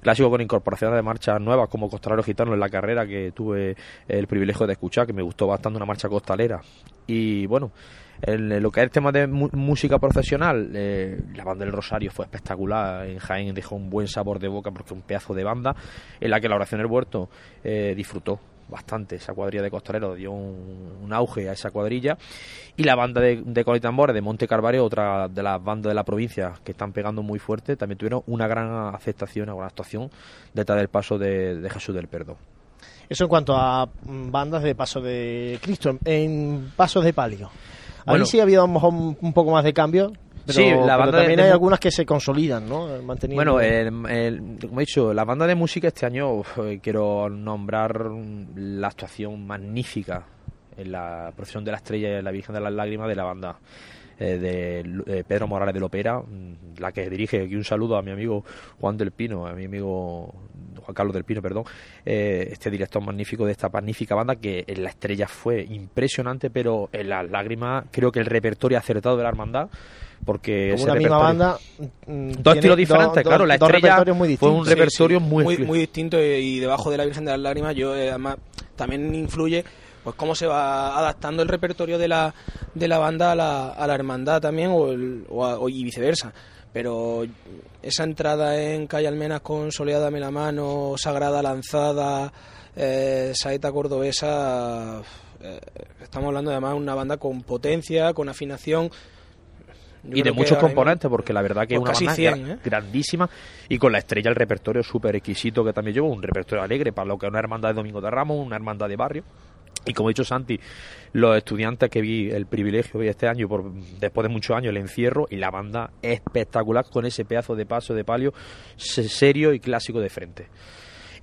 clásico con incorporaciones de marchas nuevas, como Costalero Gitano en la carrera que tuve el privilegio de escuchar, que me gustó bastante una marcha costalera. Y bueno, en lo que es el tema de música profesional, eh, la banda del Rosario fue espectacular. En Jaén dejó un buen sabor de boca porque un pedazo de banda en la que la oración del huerto eh, disfrutó bastante esa cuadrilla de costaleros, dio un, auge a esa cuadrilla. Y la banda de, de Colitambores de Monte Carvario, otra de las bandas de la provincia que están pegando muy fuerte, también tuvieron una gran aceptación, una gran actuación detrás del paso de, Jesús del Perdón. Eso en cuanto a mm, bandas de paso de Cristo, en pasos de palio. Ahí sí ha habido a lo mejor un poco más de cambio, sí, la banda también hay algunas que se consolidan, ¿no? Bueno, como he dicho, la banda de música este año quiero nombrar la actuación magnífica en la procesión de la estrella y la Virgen de las Lágrimas de la banda de eh, Pedro Morales de Lopera, mm, la que dirige aquí un saludo a mi amigo Juan del Pino, a mi amigo Juan Carlos del Pino, perdón, eh, este director magnífico de esta magnífica banda que en la estrella fue impresionante, pero en las lágrimas creo que el repertorio acertado de la hermandad porque una misma banda mm, dos estilos diferentes claro la estrella fue un repertorio muy, muy, distinto y, debajo de la Virgen de las Lágrimas yo eh, además también influye pues cómo se va adaptando el repertorio de la, de la banda a la, a la hermandad también o, o, y viceversa pero esa entrada en Calle Almenas con Soleada me la mano Sagrada Lanzada eh, Saeta Cordobesa eh, estamos hablando además de una banda con potencia con afinación y de muchos componentes, porque la verdad que es una banda ¿eh? grandísima y con la estrella el repertorio súper exquisito que también llevo, un repertorio alegre para lo que es una hermandad de Domingo de Ramos, una hermandad de barrio. Y como ha dicho Santi, los estudiantes que vi el privilegio de este año, por, después de muchos años, el encierro y la banda espectacular con ese pedazo de paso de palio serio y clásico de frente.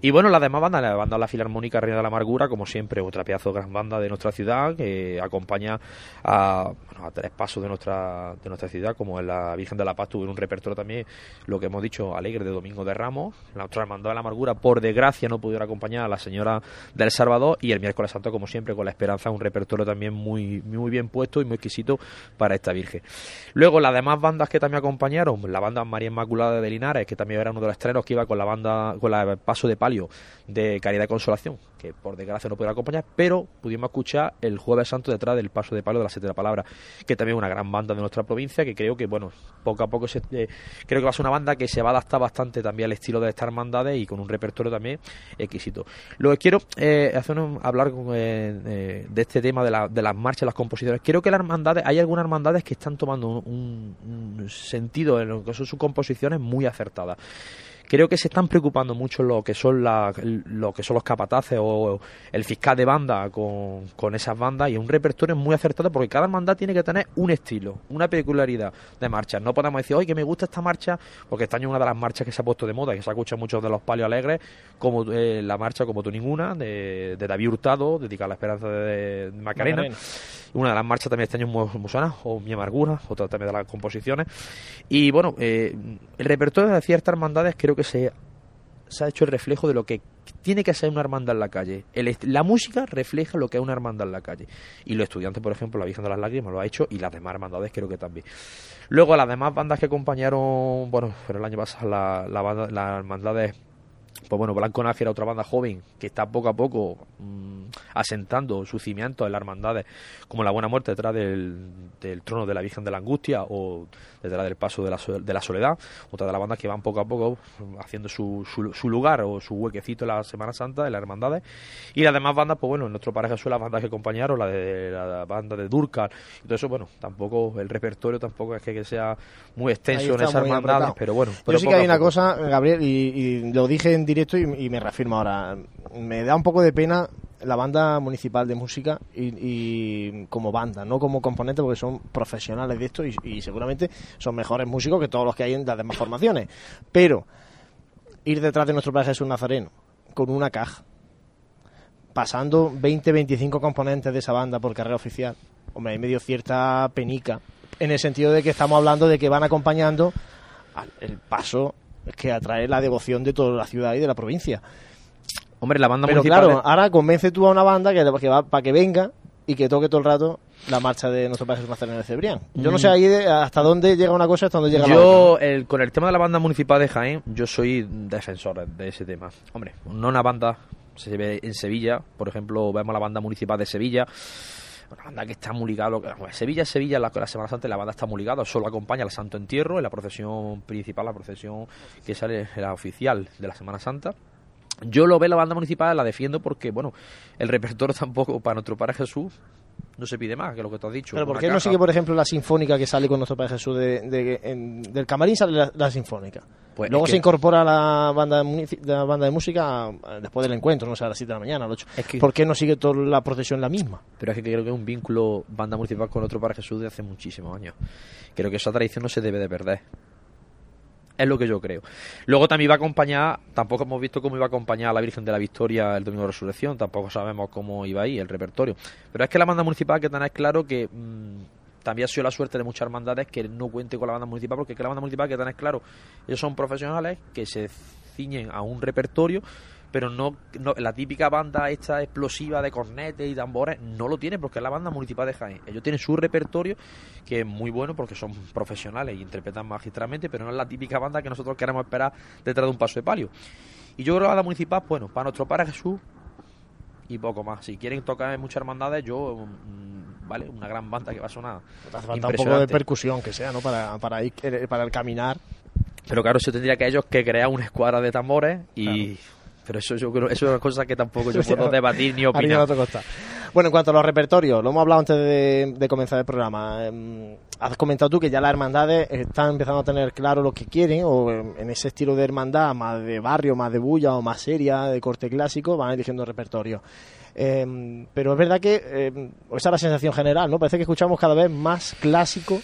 Y bueno, las demás bandas, la banda La Filarmónica Reina de la Amargura, como siempre, otra pedazo de gran banda de nuestra ciudad que acompaña a, tres pasos de nuestra, de nuestra ciudad, como en la Virgen de la Paz tuvo un repertorio también, lo que hemos dicho, alegre de Domingo de Ramos. La otra hermandad de la Amargura, por desgracia, no pudieron acompañar a la señora del Salvador. Y el miércoles santo, como siempre, con la esperanza, un repertorio también muy, muy bien puesto y muy exquisito para esta Virgen. Luego, las demás bandas que también acompañaron, la banda María Inmaculada de Linares, que también era uno de los estrenos que iba con la banda, con la Paso de De Caridad y Consolación, que por desgracia no pudieron acompañar, pero pudimos escuchar el Jueves Santo detrás del Paso de Palio de la Siete de la Palabra, que también es una gran banda de nuestra provincia, que creo que, bueno, poco a poco se, eh, creo que va a ser una banda que se va a adaptar bastante también al estilo de estas hermandades y con un repertorio también exquisito. Lo que quiero eh, hacer hablar eh, de este tema de, las marchas, las composiciones. Creo que las hermandades, hay algunas hermandades que están tomando un sentido en lo que son sus composiciones muy acertadas creo que se están preocupando mucho lo que son lo que son los capataces o el fiscal de banda con, con esas bandas y un repertorio muy acertado porque cada hermandad tiene que tener un estilo, una peculiaridad de marcha. No podemos decir, oye, que me gusta esta marcha, porque este año es una de las marchas que se ha puesto de moda, que se escucha mucho de los palios alegres, como eh, la marcha como tú ninguna, de, David Hurtado, dedicada a la esperanza de, Macarena. Una de las marchas también este año muy, muy o Mi Amargura, otra también de las composiciones. Y bueno, eh, el repertorio de ciertas hermandades creo que se, se ha hecho el reflejo de lo que tiene que ser una hermandad en la calle. la música refleja lo que es una hermandad en la calle. Y los estudiantes, por ejemplo, la Virgen de las Lágrimas lo ha hecho y las demás hermandades creo que también. Luego, las demás bandas que acompañaron, bueno, pero el año pasado, la, la banda, las hermandades pues bueno, Blanco Nájera, otra banda joven que está poco a poco mm, asentando sus cimientos en las hermandades, como la Buena Muerte detrás del, del trono de la Virgen de la Angustia o detrás del paso de la, de la Soledad, otra de las bandas que van poco a poco haciendo su, su, lugar o su huequecito en la Semana Santa, en las hermandades. Y las demás bandas, pues bueno, en nuestro pareja son las bandas que acompañaron, la de la banda de Durkar y todo eso, bueno, tampoco el repertorio tampoco es que, sea muy extenso en esas hermandades, pero bueno. Yo sí que hay una cosa, Gabriel, y, lo dije en directo y, me reafirmo ahora. Me da un poco de pena la banda municipal de música y, como banda, no como componente, porque son profesionales de esto y, seguramente son mejores músicos que todos los que hay en las demás formaciones. Pero ir detrás de nuestro Padre Jesús Nazareno con una caja, pasando 20, 25 componentes de esa banda por carrera oficial, hombre, hay medio cierta penica, en el sentido de que estamos hablando de que van acompañando el paso que atrae la devoción de toda la ciudad y de la provincia. Hombre, la banda Pero claro, ahora convence tú a una banda que, va para que venga y que toque todo el rato la marcha de nuestro país nacional de Cebrián. Yo no sé mm. ahí hasta dónde llega una cosa hasta dónde llega la otra. Yo, con el tema de la banda municipal de Jaén, yo soy defensor de ese tema. Hombre, no una banda, se ve en Sevilla, por ejemplo, vemos la banda municipal de Sevilla, una banda que está muy ligada. Sevilla es Sevilla, la, la Semana Santa la banda está muy ligada, solo acompaña al Santo Entierro en la procesión principal, la procesión que sale la oficial de la Semana Santa. Yo lo veo la banda municipal, la defiendo porque, bueno, el repertorio tampoco para nuestro Padre Jesús no se pide más que lo que tú has dicho. Pero ¿por qué no sigue, por ejemplo, la sinfónica que sale con nuestro Padre Jesús? De, del camarín sale la, sinfónica. Pues Luego se incorpora la banda, de, la banda de música después del encuentro, no sé, a las 7 de la mañana, a las 8. ¿Por qué no sigue toda la procesión la misma? Pero es que creo que es un vínculo banda municipal con otro Padre Jesús de hace muchísimos años. Creo que esa tradición no se debe de perder. Es lo que yo creo. Luego también iba a acompañar, tampoco hemos visto cómo iba a acompañar a la Virgen de la Victoria el Domingo de Resurrección, tampoco sabemos cómo iba ahí el repertorio. Pero es que la banda municipal hay que tener claro que mm, también ha sido la suerte de muchas hermandades que no cuente con la banda municipal, porque es que la banda municipal hay que tener claro, ellos son profesionales que se ciñen a un repertorio pero no, la típica banda esta explosiva de cornetes y tambores no lo tiene porque es la banda municipal de Jaén. Ellos tienen su repertorio que es muy bueno porque son profesionales y interpretan magistralmente, pero no es la típica banda que nosotros queremos esperar detrás de un paso de palio. Y yo creo que la municipal, bueno, para nuestro para Jesús y poco más. Si quieren tocar en muchas hermandades, yo, mm, vale, una gran banda que va a sonar. Falta un poco de percusión que sea, ¿no? Para, para, ir, para el caminar. Pero claro, se tendría que ellos que crear una escuadra de tambores y pero eso yo creo eso es una cosa que tampoco yo puedo debatir ni opinar. Bueno, en cuanto a los repertorios, lo hemos hablado antes de, comenzar el programa. Em, has comentado tú que ya las hermandades están empezando a tener claro lo que quieren, o en ese estilo de hermandad, más de barrio, más de bulla o más seria, de corte clásico, van eligiendo repertorio. Em, pero es verdad que em, esa es la sensación general, ¿no? Parece que escuchamos cada vez más clásico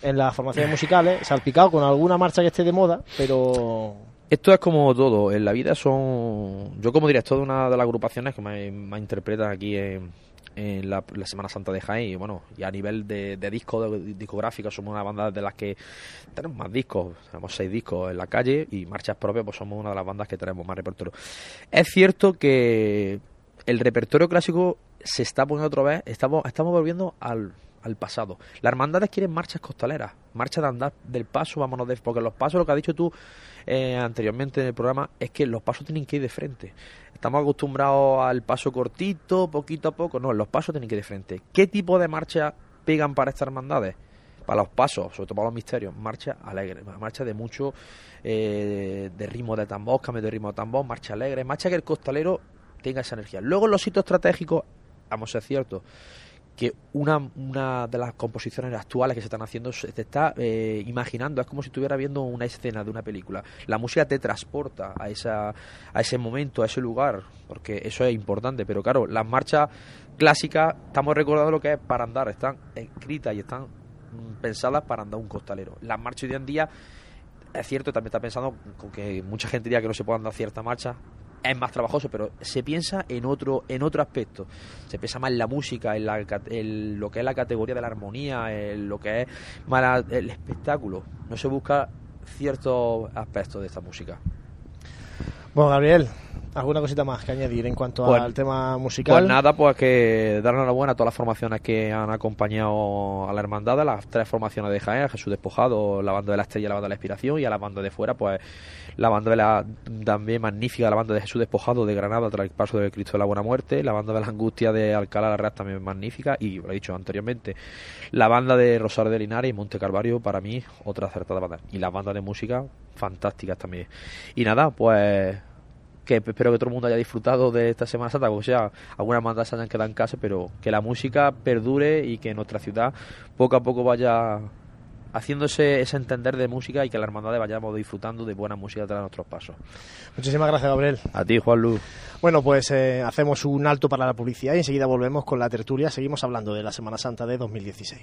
en las formaciones musicales, salpicado con alguna marcha que esté de moda, pero esto es como todo, en la vida son... Yo como director de una de las agrupaciones que me, me interpretan aquí en, la, Semana Santa de Jaén y bueno, y a nivel de, de disco, de, discográfico, somos una banda de las que tenemos más discos, tenemos seis discos en la calle y marchas propias, pues somos una de las bandas que tenemos más repertorio. Es cierto que el repertorio clásico se está poniendo otra vez, estamos, estamos volviendo al al pasado. Las hermandades quieren marchas costaleras, marchas de andar del paso, vámonos de... Porque los pasos, lo que has dicho tú eh, anteriormente en el programa, es que los pasos tienen que ir de frente. Estamos acostumbrados al paso cortito, poquito a poco. No, los pasos tienen que ir de frente. ¿Qué tipo de marcha pegan para estas hermandades? Para los pasos, sobre todo para los misterios, marcha alegre, marcha de mucho, eh, de ritmo de tambor, cambio de ritmo de tambor, marcha alegre, marcha que el costalero tenga esa energía. Luego los sitios estratégicos, vamos a ser ciertos, que una, una de las composiciones actuales que se están haciendo se está eh, imaginando, es como si estuviera viendo una escena de una película. La música te transporta a, esa, a ese momento, a ese lugar, porque eso es importante, pero claro, las marchas clásicas, estamos recordando lo que es para andar, están escritas y están pensadas para andar un costalero. Las marchas hoy en día, es cierto, también está pensando con que mucha gente diría que no se puede andar cierta marcha, es más trabajoso, pero se piensa en otro en otro aspecto. Se piensa más en la música, en, la, lo que es la categoría de la armonía, en lo que es el espectáculo. No se busca ciertos aspectos de esta música. Bueno, Gabriel, ¿Alguna cosita más que añadir en cuanto Pues- al tema musical? Pues nada, pues que dar enhorabuena a todas las formaciones que han acompañado a la hermandad, a las tres formaciones de Jaén, a Jesús Despojado, la banda de la Estrella, la banda de la Inspiración y a la banda de fuera, pues la banda de la también magnífica, la banda de Jesús Despojado de Granada tras el paso de Cristo de la Buena Muerte, la banda de la Angustia de Alcalá la Real también magnífica y lo he dicho anteriormente, la banda de Rosario de Linares y Monte Calvario para mí otra acertada banda y las bandas de música fantásticas también. Y nada, pues que espero que todo el mundo haya disfrutado de esta Semana Santa, o sea, algunas bandas se hayan quedado en casa, pero que la música perdure y que nuestra ciudad poco a poco vaya haciéndose ese entender de música y que la hermandad vayamos disfrutando de buena música tras nuestros pasos. Muchísimas gracias, Gabriel. A ti, Juan Luz. Bueno, pues eh, hacemos un alto para la publicidad y enseguida volvemos con la tertulia. Seguimos hablando de la Semana Santa de 2016.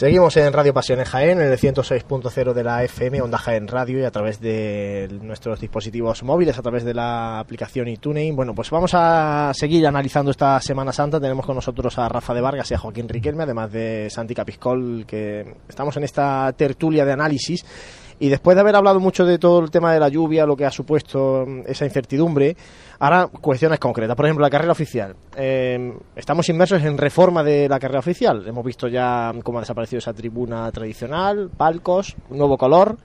Seguimos en Radio Pasiones Jaén, en el 106.0 de la FM, Onda Jaén Radio y a través de nuestros dispositivos móviles, a través de la aplicación iTunes. Bueno, pues vamos a seguir analizando esta Semana Santa. Tenemos con nosotros a Rafa de Vargas y a Joaquín Riquelme, además de Santi Capiscol, que estamos en esta tertulia de análisis. Y después de haber hablado mucho de todo el tema de la lluvia, lo que ha supuesto mm, esa incertidumbre, ahora cuestiones concretas. Por ejemplo, la carrera oficial. Eh, estamos inmersos en reforma de la carrera oficial. Hemos visto ya cómo ha desaparecido esa tribuna tradicional, palcos, nuevo color.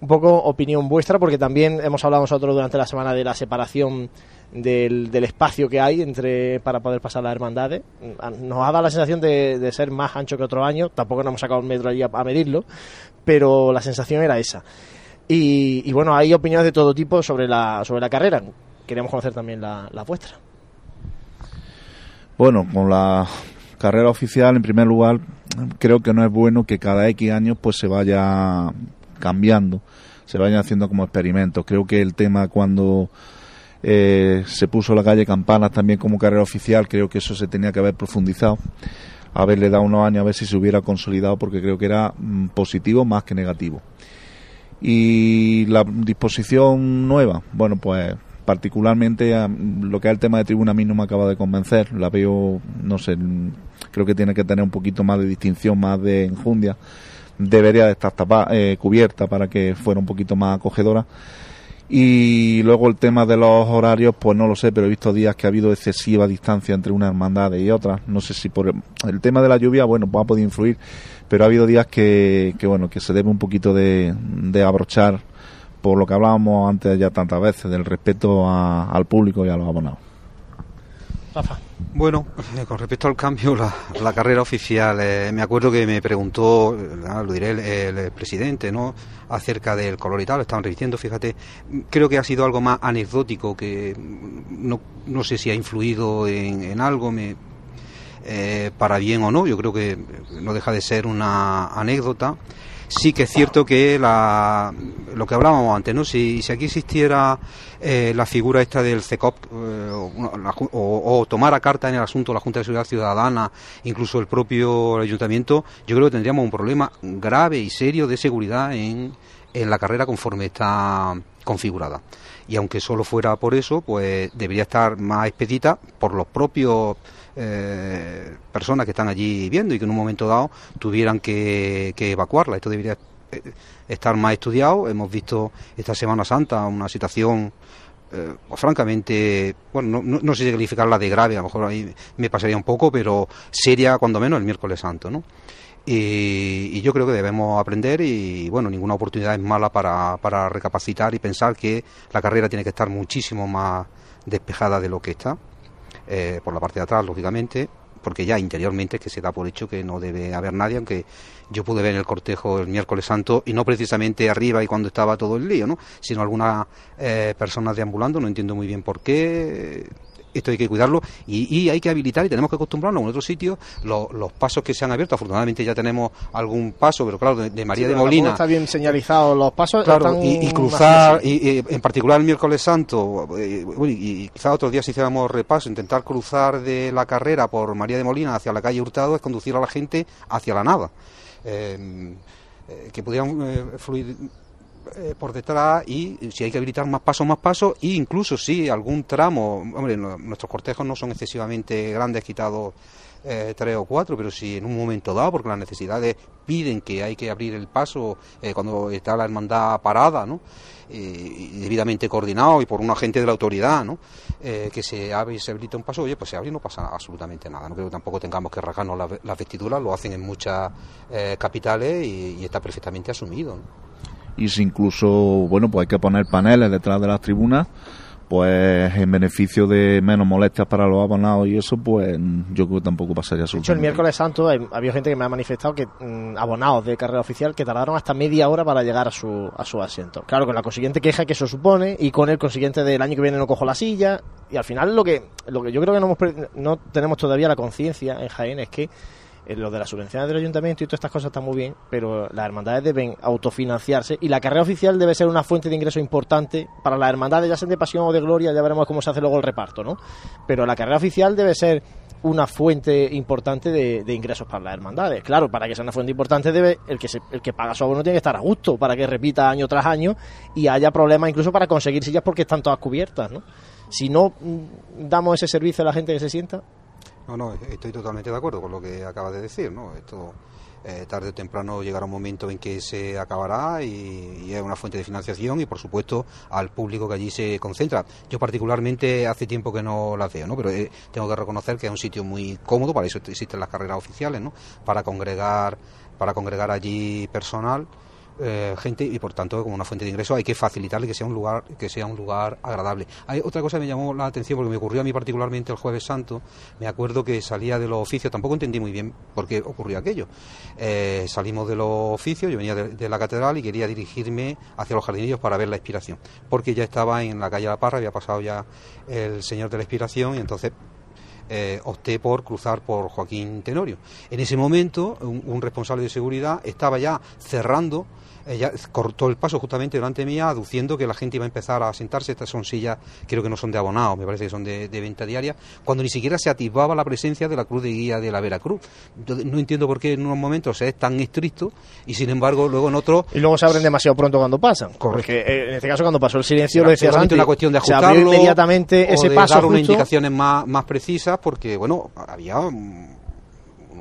Un poco opinión vuestra, porque también hemos hablado nosotros durante la semana de la separación del, espacio que hay entre para poder pasar las hermandades. Nos ha dado la sensación de, de ser más ancho que otro año. Tampoco nos hemos sacado un metro allí a medirlo, pero la sensación era esa. Y, y, bueno, hay opiniones de todo tipo sobre la, sobre la carrera. Queríamos conocer también la, la vuestra. Bueno, con la carrera oficial, en primer lugar, creo que no es bueno que cada X años pues se vaya cambiando, se vayan haciendo como experimentos. Creo que el tema cuando eh, se puso la calle Campanas también como carrera oficial, creo que eso se tenía que haber profundizado, haberle dado unos años a ver si se hubiera consolidado, porque creo que era mm, positivo más que negativo. Y la disposición nueva, bueno, pues particularmente a, lo que es el tema de tribuna a mí no me acaba de convencer, la veo, no sé, creo que tiene que tener un poquito más de distinción, más de enjundia, debería de estar tapada, eh, cubierta para que fuera un poquito más acogedora. Y luego el tema de los horarios, pues no lo sé, pero he visto días que ha habido excesiva distancia entre una hermandad y otra. No sé si por el, tema de la lluvia, bueno, pues ha podido influir, pero ha habido días que, que bueno, que se debe un poquito de, de abrochar por lo que hablábamos antes ya tantas veces, del respeto a, al público y a los abonados. Bueno, eh, con respecto al cambio, la, carrera oficial, eh, me acuerdo que me preguntó, eh, lo diré, el, presidente, ¿no? Acerca del color y tal, estaban repitiendo, fíjate. Creo que ha sido algo más anecdótico, que no, no sé si ha influido en, algo, me, para bien o no, yo creo que no deja de ser una anécdota. Sí que es cierto que la, lo que hablábamos antes, ¿no? Si, si aquí existiera eh, la figura esta del CECOP eh, o, o, tomara carta en el asunto la Junta de Seguridad Ciudadana, incluso el propio ayuntamiento, yo creo que tendríamos un problema grave y serio de seguridad en, en la carrera conforme está configurada. Y aunque solo fuera por eso, pues debería estar más expedita por los propios eh, personas que están allí viendo y que en un momento dado tuvieran que, evacuarla. Esto debería eh, estar más estudiado. Hemos visto esta Semana Santa una situación eh, pues, francamente, bueno, no, no, sé si calificarla de grave, a lo mejor ahí me pasaría un poco, pero seria cuando menos el miércoles santo, ¿no? Y, yo creo que debemos aprender y bueno, ninguna oportunidad es mala para, para recapacitar y pensar que la carrera tiene que estar muchísimo más despejada de lo que está, eh, por la parte de atrás, lógicamente, porque ya interiormente que se da por hecho que no debe haber nadie, aunque yo pude ver el cortejo el miércoles santo y no precisamente arriba y cuando estaba todo el lío, ¿no? sino algunas eh, personas deambulando, no entiendo muy bien por qué esto hay que cuidarlo y, hay que habilitar y tenemos que acostumbrarnos en otros sitios los pasos que se han abierto. Afortunadamente ya tenemos algún paso, pero claro, de, María de Molina. Está bien señalizado los pasos. y, cruzar, y, en particular el miércoles santo, eh, y, quizá otros días hiciéramos repaso, intentar cruzar de la carrera por María de Molina hacia la calle Hurtado es conducir a la gente hacia la nada. Eh, eh, que pudieran fluir eh, por detrás y si hay que habilitar más pasos, más pasos, e incluso si algún tramo, hombre, nuestros cortejos no son excesivamente grandes, quitados eh, tres o cuatro, pero si en un momento dado, porque las necesidades piden que hay que abrir el paso eh, cuando está la hermandad parada, ¿no? y debidamente coordinado y por un agente de la autoridad, ¿no? que se abre y se habilita un paso, oye, pues se abre y no pasa absolutamente nada. No creo que tampoco tengamos que rasgarnos las, vestiduras, lo hacen en muchas capitales y, y, está perfectamente asumido. ¿no? Y si incluso, bueno, pues hay que poner paneles detrás de las tribunas, pues en beneficio de menos molestias para los abonados y eso, pues yo creo que tampoco pasaría De hecho, el miércoles santo había gente que me ha manifestado que mm, abonados de carrera oficial que tardaron hasta media hora para llegar a su, a su asiento. Claro, con la consiguiente queja que eso supone y con el consiguiente del año que viene no cojo la silla y al final lo que, lo que yo creo que no, no tenemos todavía la conciencia en Jaén es que lo de las subvenciones del ayuntamiento y todas estas cosas están muy bien, pero las hermandades deben autofinanciarse y la carrera oficial debe ser una fuente de ingreso importante para las hermandades, ya sean de pasión o de gloria, ya veremos cómo se hace luego el reparto, ¿no? Pero la carrera oficial debe ser una fuente importante de, ingresos para las hermandades. Claro, para que sea una fuente importante debe el que el que paga su abono tiene que estar a gusto para que repita año tras año y haya problemas incluso para conseguir sillas porque están todas cubiertas, ¿no? Si no mm, damos ese servicio a la gente que se sienta, no, no, estoy totalmente de acuerdo con lo que acaba de decir, ¿no? Esto eh, tarde o temprano llegará un momento en que se acabará y, es una fuente de financiación y por supuesto al público que allí se concentra. Yo particularmente hace tiempo que no las veo, ¿no? Pero eh, tengo que reconocer que es un sitio muy cómodo, para eso existen las carreras oficiales, ¿no? Para congregar, para congregar allí personal eh, gente y por tanto como una fuente de ingreso hay que facilitarle que sea un lugar que sea un lugar agradable. Hay otra cosa que me llamó la atención porque me ocurrió a mí particularmente el jueves santo. Me acuerdo que salía de los oficios, tampoco entendí muy bien por qué ocurrió aquello. Eh, salimos de los oficios, yo venía de, la catedral y quería dirigirme hacia los jardinillos para ver la inspiración, porque ya estaba en la calle La Parra, había pasado ya el señor de la inspiración y entonces eh, opté por cruzar por Joaquín Tenorio. En ese momento, un responsable de seguridad estaba ya cerrando ella cortó el paso justamente delante mía, aduciendo que la gente iba a empezar a sentarse. Estas son sillas, creo que no son de abonado, me parece que son de, venta diaria, cuando ni siquiera se atisbaba la presencia de la cruz de guía de la Veracruz. no entiendo por qué en unos momentos es tan estricto y sin embargo luego en otros. Y luego se abren demasiado pronto cuando pasan. Porque eh, en este caso, cuando pasó el silencio, lo decías antes, una cuestión de ajustarlo, inmediatamente ese paso. dar unas indicaciones más, más precisas, porque bueno, había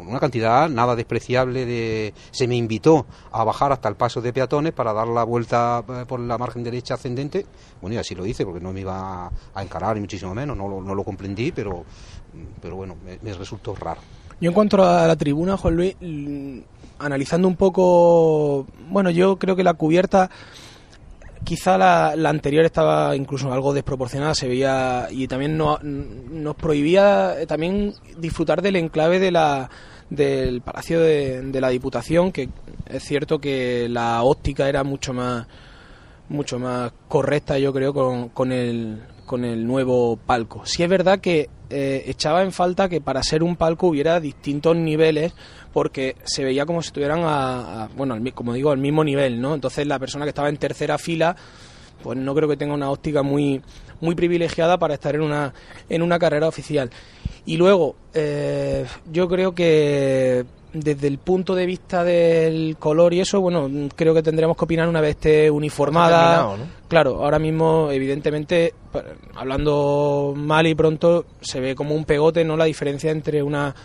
una cantidad nada despreciable de... Se me invitó a bajar hasta el paso de peatones para dar la vuelta eh, por la margen derecha ascendente. Bueno, y así lo hice, porque no me iba a encarar, ni muchísimo menos, no lo, no lo comprendí, pero, pero bueno, me, resultó raro. Yo en cuanto a la tribuna, Juan Luis, analizando un poco, bueno, yo creo que la cubierta quizá la, la, anterior estaba incluso algo desproporcionada, se veía y también no, nos prohibía también disfrutar del enclave de la del Palacio de, la Diputación, que es cierto que la óptica era mucho más mucho más correcta, yo creo, con, con, el, con el nuevo palco. Sí es verdad que eh, echaba en falta que para ser un palco hubiera distintos niveles porque se veía como si estuvieran a, a- bueno, al como digo, al mismo nivel, ¿no? Entonces la persona que estaba en tercera fila pues no creo que tenga una óptica muy muy privilegiada para estar en una en una carrera oficial y luego eh, yo creo que desde el punto de vista del color y eso bueno creo que tendremos que opinar una vez esté uniformada ¿no? claro ahora mismo evidentemente hablando mal y pronto se ve como un pegote no la diferencia entre una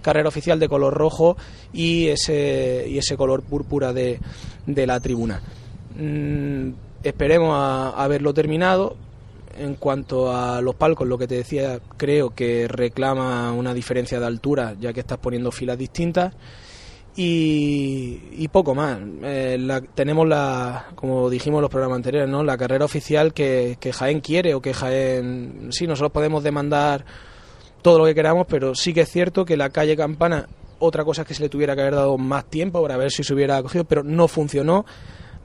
carrera oficial de color rojo y ese y ese color púrpura de, de la tribuna Mm, esperemos a, a verlo terminado. En cuanto a los palcos, lo que te decía, creo que reclama una diferencia de altura, ya que estás poniendo filas distintas. Y, y poco más. Eh, la- tenemos la, como dijimos en los programas anteriores, ¿no? la carrera oficial que, Jaén quiere o que Jaén. Sí, nosotros podemos demandar todo lo que queramos, pero sí que es cierto que la calle Campana, otra cosa es que se le tuviera que haber dado más tiempo para ver si se hubiera acogido, pero no funcionó.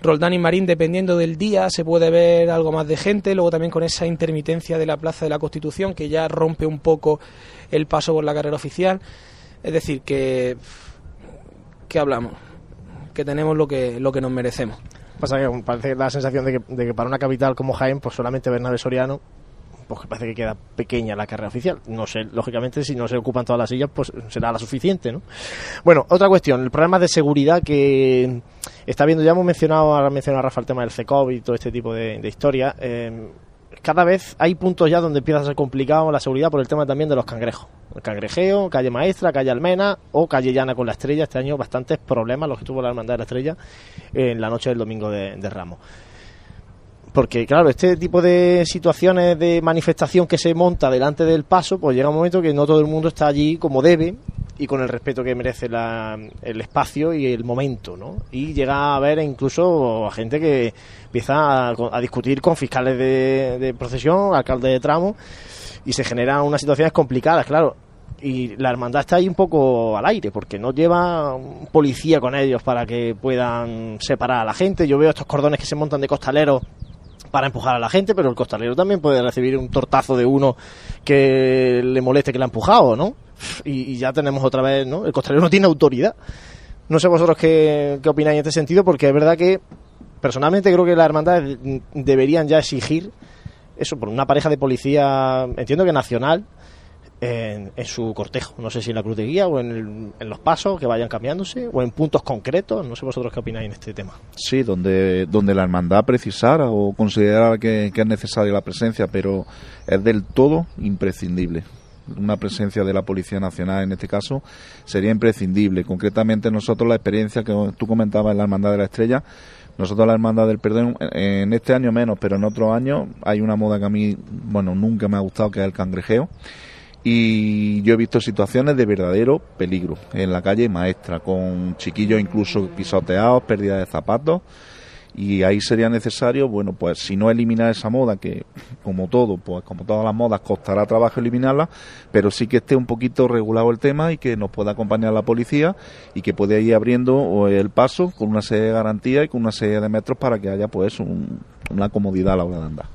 Roldán y Marín, dependiendo del día, se puede ver algo más de gente. Luego también con esa intermitencia de la Plaza de la Constitución, que ya rompe un poco el paso por la carrera oficial. Es decir, que. ¿Qué hablamos? Que tenemos lo que, lo que nos merecemos. Pasa que parece la sensación de que, para una capital como Jaén, pues solamente Bernabé Soriano, pues que parece que queda pequeña la carrera oficial. No sé, lógicamente, si no se ocupan todas las sillas, pues será la suficiente, ¿no? Bueno, otra cuestión, el problema de seguridad que está viendo, ya hemos mencionado, ahora mencionado Rafa el tema del CECOV y todo este tipo de, de historias. eh, cada vez hay puntos ya donde empieza a ser complicado la seguridad por el tema también de los cangrejos. El cangrejeo, calle Maestra, calle Almena o calle Llana con la Estrella. Este año bastantes problemas los que tuvo la Hermandad de la Estrella en la noche del domingo de, de Ramos. Porque, claro, este tipo de situaciones de manifestación que se monta delante del paso, pues llega un momento que no todo el mundo está allí como debe y con el respeto que merece la- el espacio y el momento, ¿no? Y llega a haber incluso a gente que empieza a, discutir con fiscales de, de procesión, alcaldes de tramo, y se generan unas situaciones complicadas, claro. Y la hermandad está ahí un poco al aire, porque no lleva un policía con ellos para que puedan separar a la gente. Yo veo estos cordones que se montan de costaleros para empujar a la gente, pero el costalero también puede recibir un tortazo de uno que le moleste que le ha empujado, ¿no? Y, ya tenemos otra vez, ¿no? El costalero no tiene autoridad. No sé vosotros qué, qué opináis en este sentido, porque es verdad que personalmente creo que las hermandades deberían ya exigir eso por una pareja de policía, entiendo que nacional, en, su cortejo. No sé si en la cruz de guía o en, el- en los pasos que vayan cambiándose o en puntos concretos. No sé vosotros qué opináis en este tema. Sí, donde, donde la hermandad precisara o considerara que, que es necesaria la presencia, pero es del todo imprescindible. Una presencia de la Policía Nacional en este caso sería imprescindible. Concretamente nosotros la experiencia que tú comentabas en la Hermandad de la Estrella, nosotros la Hermandad del Perdón, en este año menos, pero en otros años hay una moda que a mí, bueno, nunca me ha gustado, que es el cangrejeo y yo he visto situaciones de verdadero peligro en la calle maestra, con chiquillos incluso pisoteados, pérdida de zapatos, y ahí sería necesario, bueno, pues si no eliminar esa moda, que como todo, pues como todas las modas, costará trabajo eliminarla, pero sí que esté un poquito regulado el tema y que nos pueda acompañar la policía y que pueda ir abriendo o, el paso con una serie de garantías y con una serie de metros para que haya pues un- una comodidad a la hora de andar.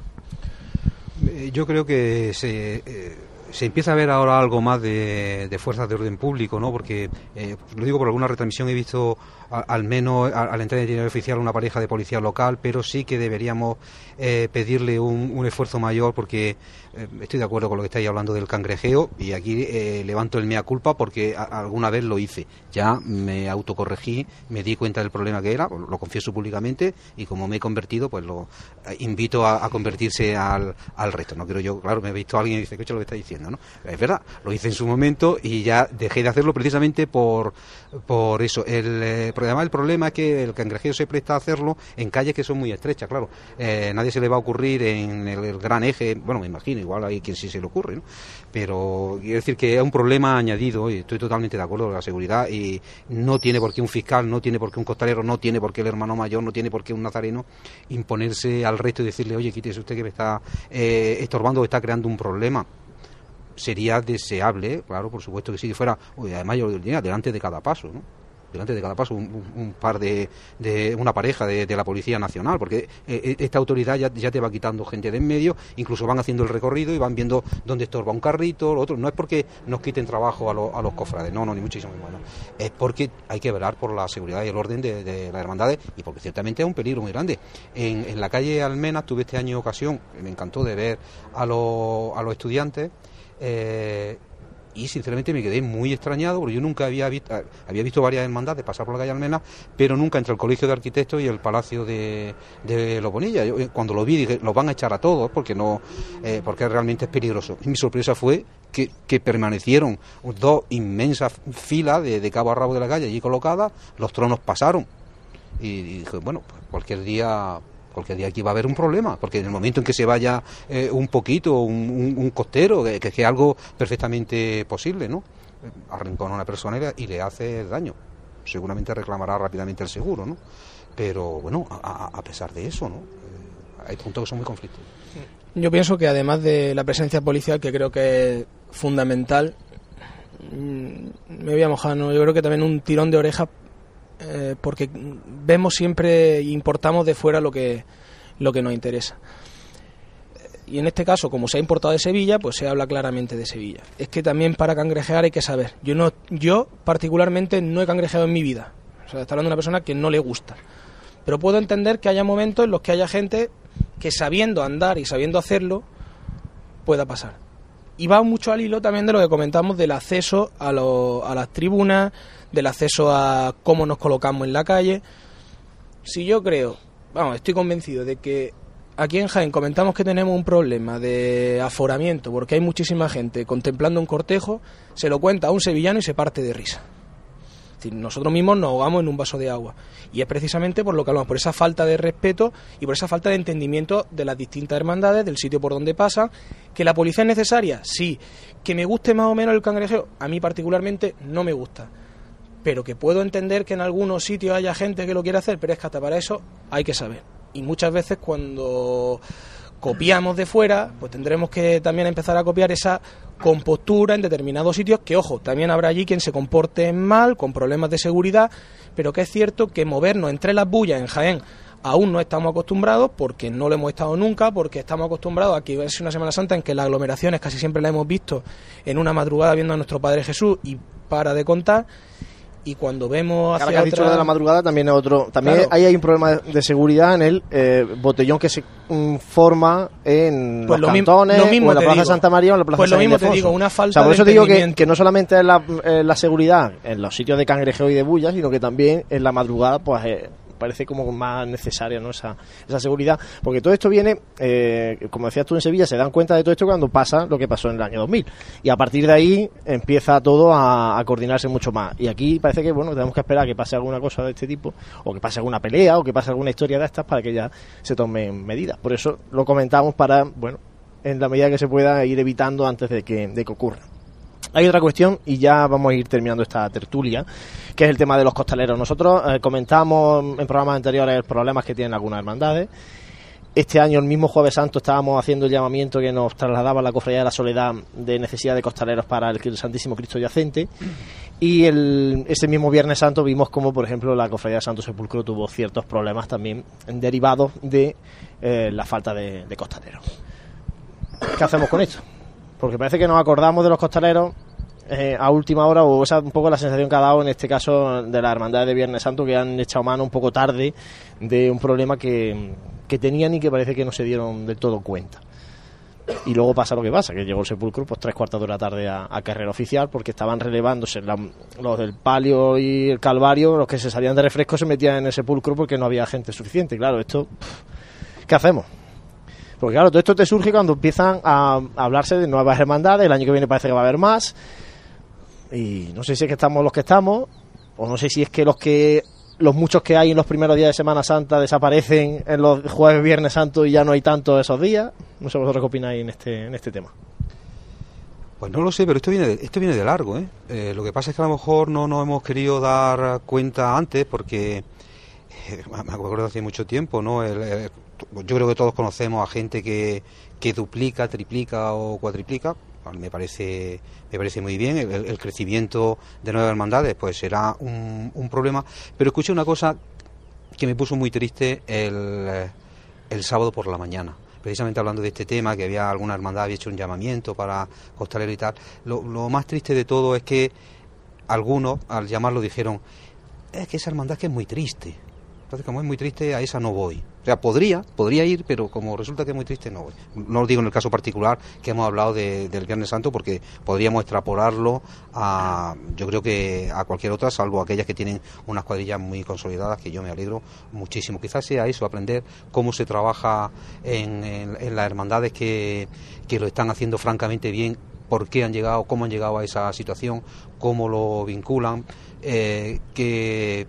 Eh, Yo creo que se, eh, se empieza a ver ahora algo más de, fuerzas de orden público, ¿no? Porque, eh, lo digo por alguna retransmisión, he visto al menos al entrar en el oficial una pareja de policía local, pero sí que deberíamos eh, pedirle un, un esfuerzo mayor porque eh, estoy de acuerdo con lo que estáis hablando del cangrejeo y aquí eh, levanto el mea culpa porque alguna vez lo hice. Ya me autocorregí, me di cuenta del problema que era, lo confieso públicamente y como me he convertido, pues lo eh, invito a, convertirse al, al resto. No quiero yo, claro, me he visto alguien y dice, escucha lo que está diciendo, ¿no? Es verdad, lo hice en su momento y ya dejé de hacerlo precisamente por, por eso. El, eh, el problema es que el cangrejeo se presta a hacerlo en calles que son muy estrechas, claro. Eh, nadie se le va a ocurrir en el, el gran eje, bueno, me imagino, igual hay quien sí se le ocurre, ¿no? Pero quiero decir que es un problema añadido y estoy totalmente de acuerdo con la seguridad y no tiene por qué un fiscal, no tiene por qué un costalero, no tiene por qué el hermano mayor, no tiene por qué un nazareno imponerse al resto y decirle, oye, quítese usted que me está eh, estorbando o está creando un problema sería deseable, claro, por supuesto que sí, que fuera, además yo diría, delante de cada paso, ¿no? delante de cada paso un, par de, de, una pareja de, la Policía Nacional, porque eh, eh, esta autoridad ya, te va quitando gente de en medio, incluso van haciendo el recorrido y van viendo dónde estorba un carrito, lo otro. No es porque nos quiten trabajo a, a los cofrades, no, no, ni muchísimo menos. Es porque hay que velar por la seguridad y el orden de, de las hermandades y porque ciertamente es un peligro muy grande. En, en la calle Almena tuve este año ocasión, me encantó de ver a, los, a los estudiantes. Eh, y sinceramente me quedé muy extrañado porque yo nunca había visto, había visto varias hermandades pasar por la calle Almena, pero nunca entre el Colegio de Arquitectos y el Palacio de, de Los Bonilla. Yo, eh, cuando lo vi dije, los van a echar a todos porque no eh, porque realmente es peligroso. Y mi sorpresa fue que, permanecieron dos inmensas filas de, de, cabo a rabo de la calle allí colocadas, los tronos pasaron. Y, y dije, bueno, pues cualquier día porque de aquí va a haber un problema, porque en el momento en que se vaya eh, un poquito, un, un, costero, que, es algo perfectamente posible, ¿no? Arrincona a una persona y le, hace daño. Seguramente reclamará rápidamente el seguro, ¿no? Pero bueno, a, pesar de eso, ¿no? Eh, hay puntos que son muy conflictivos. Yo pienso que además de la presencia policial, que creo que es fundamental, mm, me voy a mojar, ¿no? Yo creo que también un tirón de orejas eh, porque vemos siempre e importamos de fuera lo que, lo que nos interesa. Y en este caso, como se ha importado de Sevilla, pues se habla claramente de Sevilla. Es que también para cangrejear hay que saber. Yo, no, yo particularmente no he cangrejeado en mi vida. O sea, está hablando de una persona que no le gusta. Pero puedo entender que haya momentos en los que haya gente que sabiendo andar y sabiendo hacerlo, pueda pasar. Y va mucho al hilo también de lo que comentamos del acceso a, a las tribunas, del acceso a cómo nos colocamos en la calle. Si yo creo, vamos, estoy convencido de que aquí en Jaén comentamos que tenemos un problema de aforamiento porque hay muchísima gente contemplando un cortejo, se lo cuenta a un sevillano y se parte de risa. nosotros mismos nos ahogamos en un vaso de agua. Y es precisamente por lo que hablamos, por esa falta de respeto y por esa falta de entendimiento de las distintas hermandades, del sitio por donde pasan. ¿Que la policía es necesaria? Sí. ¿Que me guste más o menos el cangrejeo? A mí particularmente no me gusta pero que puedo entender que en algunos sitios haya gente que lo quiera hacer, pero es que hasta para eso hay que saber. Y muchas veces cuando copiamos de fuera, pues tendremos que también empezar a copiar esa compostura en determinados sitios, que ojo, también habrá allí quien se comporte mal, con problemas de seguridad, pero que es cierto que movernos entre las bullas en Jaén aún no estamos acostumbrados porque no lo hemos estado nunca, porque estamos acostumbrados a que es una Semana Santa en que las aglomeraciones casi siempre las hemos visto en una madrugada viendo a nuestro Padre Jesús y para de contar y cuando vemos hacia Ahora que has dicho de la madrugada también es otro también ahí hay un problema de seguridad en el eh, botellón que se mm, forma en pues los cantones lo mismo o en la plaza de Santa María o en la plaza pues lo mismo te digo una falta o sea, por eso te digo que, que, no solamente es la, eh, la, seguridad en los sitios de cangrejeo y de bulla sino que también en la madrugada pues eh, parece como más necesaria ¿no? esa, esa seguridad, porque todo esto viene, eh, como decías tú en Sevilla, se dan cuenta de todo esto cuando pasa lo que pasó en el año 2000, y a partir de ahí empieza todo a, coordinarse mucho más, y aquí parece que, bueno, tenemos que esperar que pase alguna cosa de este tipo, o que pase alguna pelea, o que pase alguna historia de estas para que ya se tomen medidas, por eso lo comentamos para, bueno, en la medida que se pueda ir evitando antes de que, de que ocurra. Hay otra cuestión y ya vamos a ir terminando esta tertulia, que es el tema de los costaleros. Nosotros eh, comentamos en programas anteriores problemas que tienen algunas hermandades. Este año, el mismo Jueves Santo, estábamos haciendo el llamamiento que nos trasladaba la Cofradía de la Soledad de necesidad de costaleros para el Santísimo Cristo Yacente. Y el, ese mismo Viernes Santo vimos como, por ejemplo, la Cofradía de Santo Sepulcro tuvo ciertos problemas también derivados de eh, la falta de, de costaleros. ¿Qué hacemos con esto? Porque parece que nos acordamos de los costaleros eh, a última hora, o esa un poco la sensación que ha dado en este caso de la Hermandad de Viernes Santo, que han echado mano un poco tarde de un problema que, tenían y que parece que no se dieron del todo cuenta. Y luego pasa lo que pasa, que llegó el sepulcro pues tres cuartos de la tarde a, carrera oficial porque estaban relevándose los del palio y el calvario, los que se salían de refresco se metían en el sepulcro porque no había gente suficiente. Claro, esto, ¿qué hacemos? Porque claro, todo esto te surge cuando empiezan a, hablarse de nuevas hermandades, el año que viene parece que va a haber más, y no sé si es que estamos los que estamos, o no sé si es que los que los muchos que hay en los primeros días de Semana Santa desaparecen en los jueves, viernes santo y ya no hay tantos esos días. No sé vosotros qué opináis en este, en este tema. Pues no lo sé, pero esto viene de, esto viene de largo. ¿eh? ¿eh? lo que pasa es que a lo mejor no nos hemos querido dar cuenta antes porque eh, me acuerdo hace mucho tiempo, ¿no? Yo creo que todos conocemos a gente que, que duplica, triplica o cuatriplica. me parece me parece muy bien el, crecimiento de nuevas hermandades pues será un, un, problema pero escuché una cosa que me puso muy triste el, el sábado por la mañana precisamente hablando de este tema, que había alguna hermandad había hecho un llamamiento para costalero y tal. Lo, lo más triste de todo es que algunos, al llamarlo, dijeron, es que esa hermandad que es muy triste. Entonces, como es muy triste, a esa no voy. O sea, podría, podría ir, pero como resulta que es muy triste, no voy. No lo digo en el caso particular que hemos hablado del Viernes Santo, porque podríamos extrapolarlo a, yo creo que a cualquier otra, salvo aquellas que tienen unas cuadrillas muy consolidadas, que yo me alegro muchísimo. Quizás sea eso, aprender cómo se trabaja en, las hermandades que, que lo están haciendo francamente bien por qué han llegado, cómo han llegado a esa situación, cómo lo vinculan, eh, qué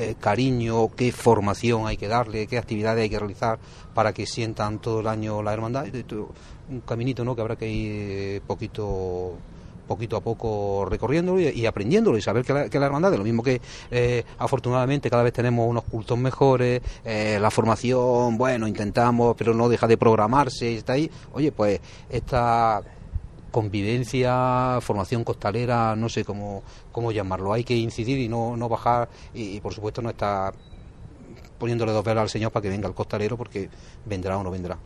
eh, cariño, qué formación hay que darle, qué actividades hay que realizar para que sientan todo el año la hermandad. Un caminito ¿no? que habrá que ir eh, poquito poquito a poco recorriéndolo y, aprendiéndolo y saber que la, que la hermandad es lo mismo que eh, afortunadamente cada vez tenemos unos cultos mejores, la formación, bueno, intentamos, pero no deja de programarse, está ahí. Oye, pues esta convivencia, formación costalera, no sé cómo, cómo llamarlo. Hay que incidir y no, no bajar y, por supuesto no está poniéndole dos velas al Señor para que venga el costalero porque vendrá o no vendrá.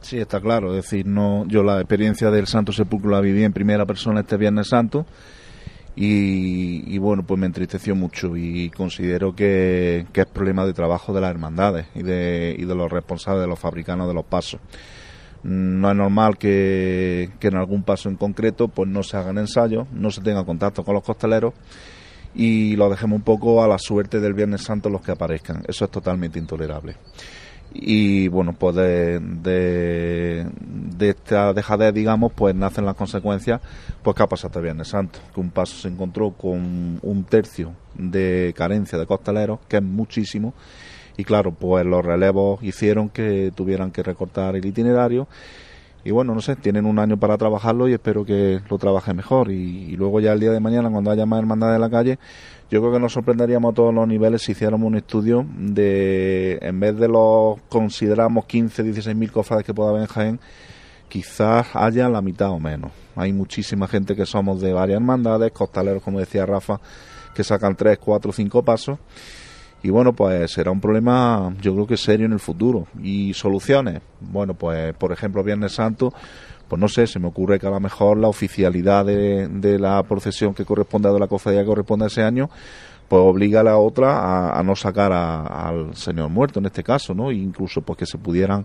Sí, está claro. Es decir, no, yo la experiencia del Santo Sepulcro la viví en primera persona este Viernes Santo y, bueno, pues me entristeció mucho y considero que, que, es problema de trabajo de las hermandades y de, y de los responsables, de los fabricanos de los pasos no es normal que, en algún paso en concreto pues no se hagan ensayos, no se tenga contacto con los costaleros y lo dejemos un poco a la suerte del Viernes Santo los que aparezcan. Eso es totalmente intolerable. Y bueno, pues de, de, esta dejadez, digamos, pues nacen las consecuencias, pues que ha pasado este Viernes Santo, que un paso se encontró con un tercio de carencia de costaleros, que es muchísimo, y claro, pues los relevos hicieron que tuvieran que recortar el itinerario. Y bueno, no sé, tienen un año para trabajarlo y espero que lo trabaje mejor. Y, luego ya el día de mañana cuando haya más hermandad en la calle yo creo que nos sorprenderíamos a todos los niveles si hiciéramos un estudio de, en vez de los consideramos 15, 16 mil cofrades que pueda haber en Jaén, quizás haya la mitad o menos. Hay muchísima gente que somos de varias hermandades, costaleros, como decía Rafa, que sacan 3, 4, 5 pasos y bueno, pues será un problema yo creo que serio en el futuro. ¿Y soluciones? Bueno, pues por ejemplo Viernes Santo, pues no sé, se me ocurre que a lo mejor la oficialidad de, la procesión que corresponde a la cofradía que corresponde a ese año, pues obliga a la otra a, no sacar al señor muerto en este caso, ¿no? E incluso pues que se pudieran,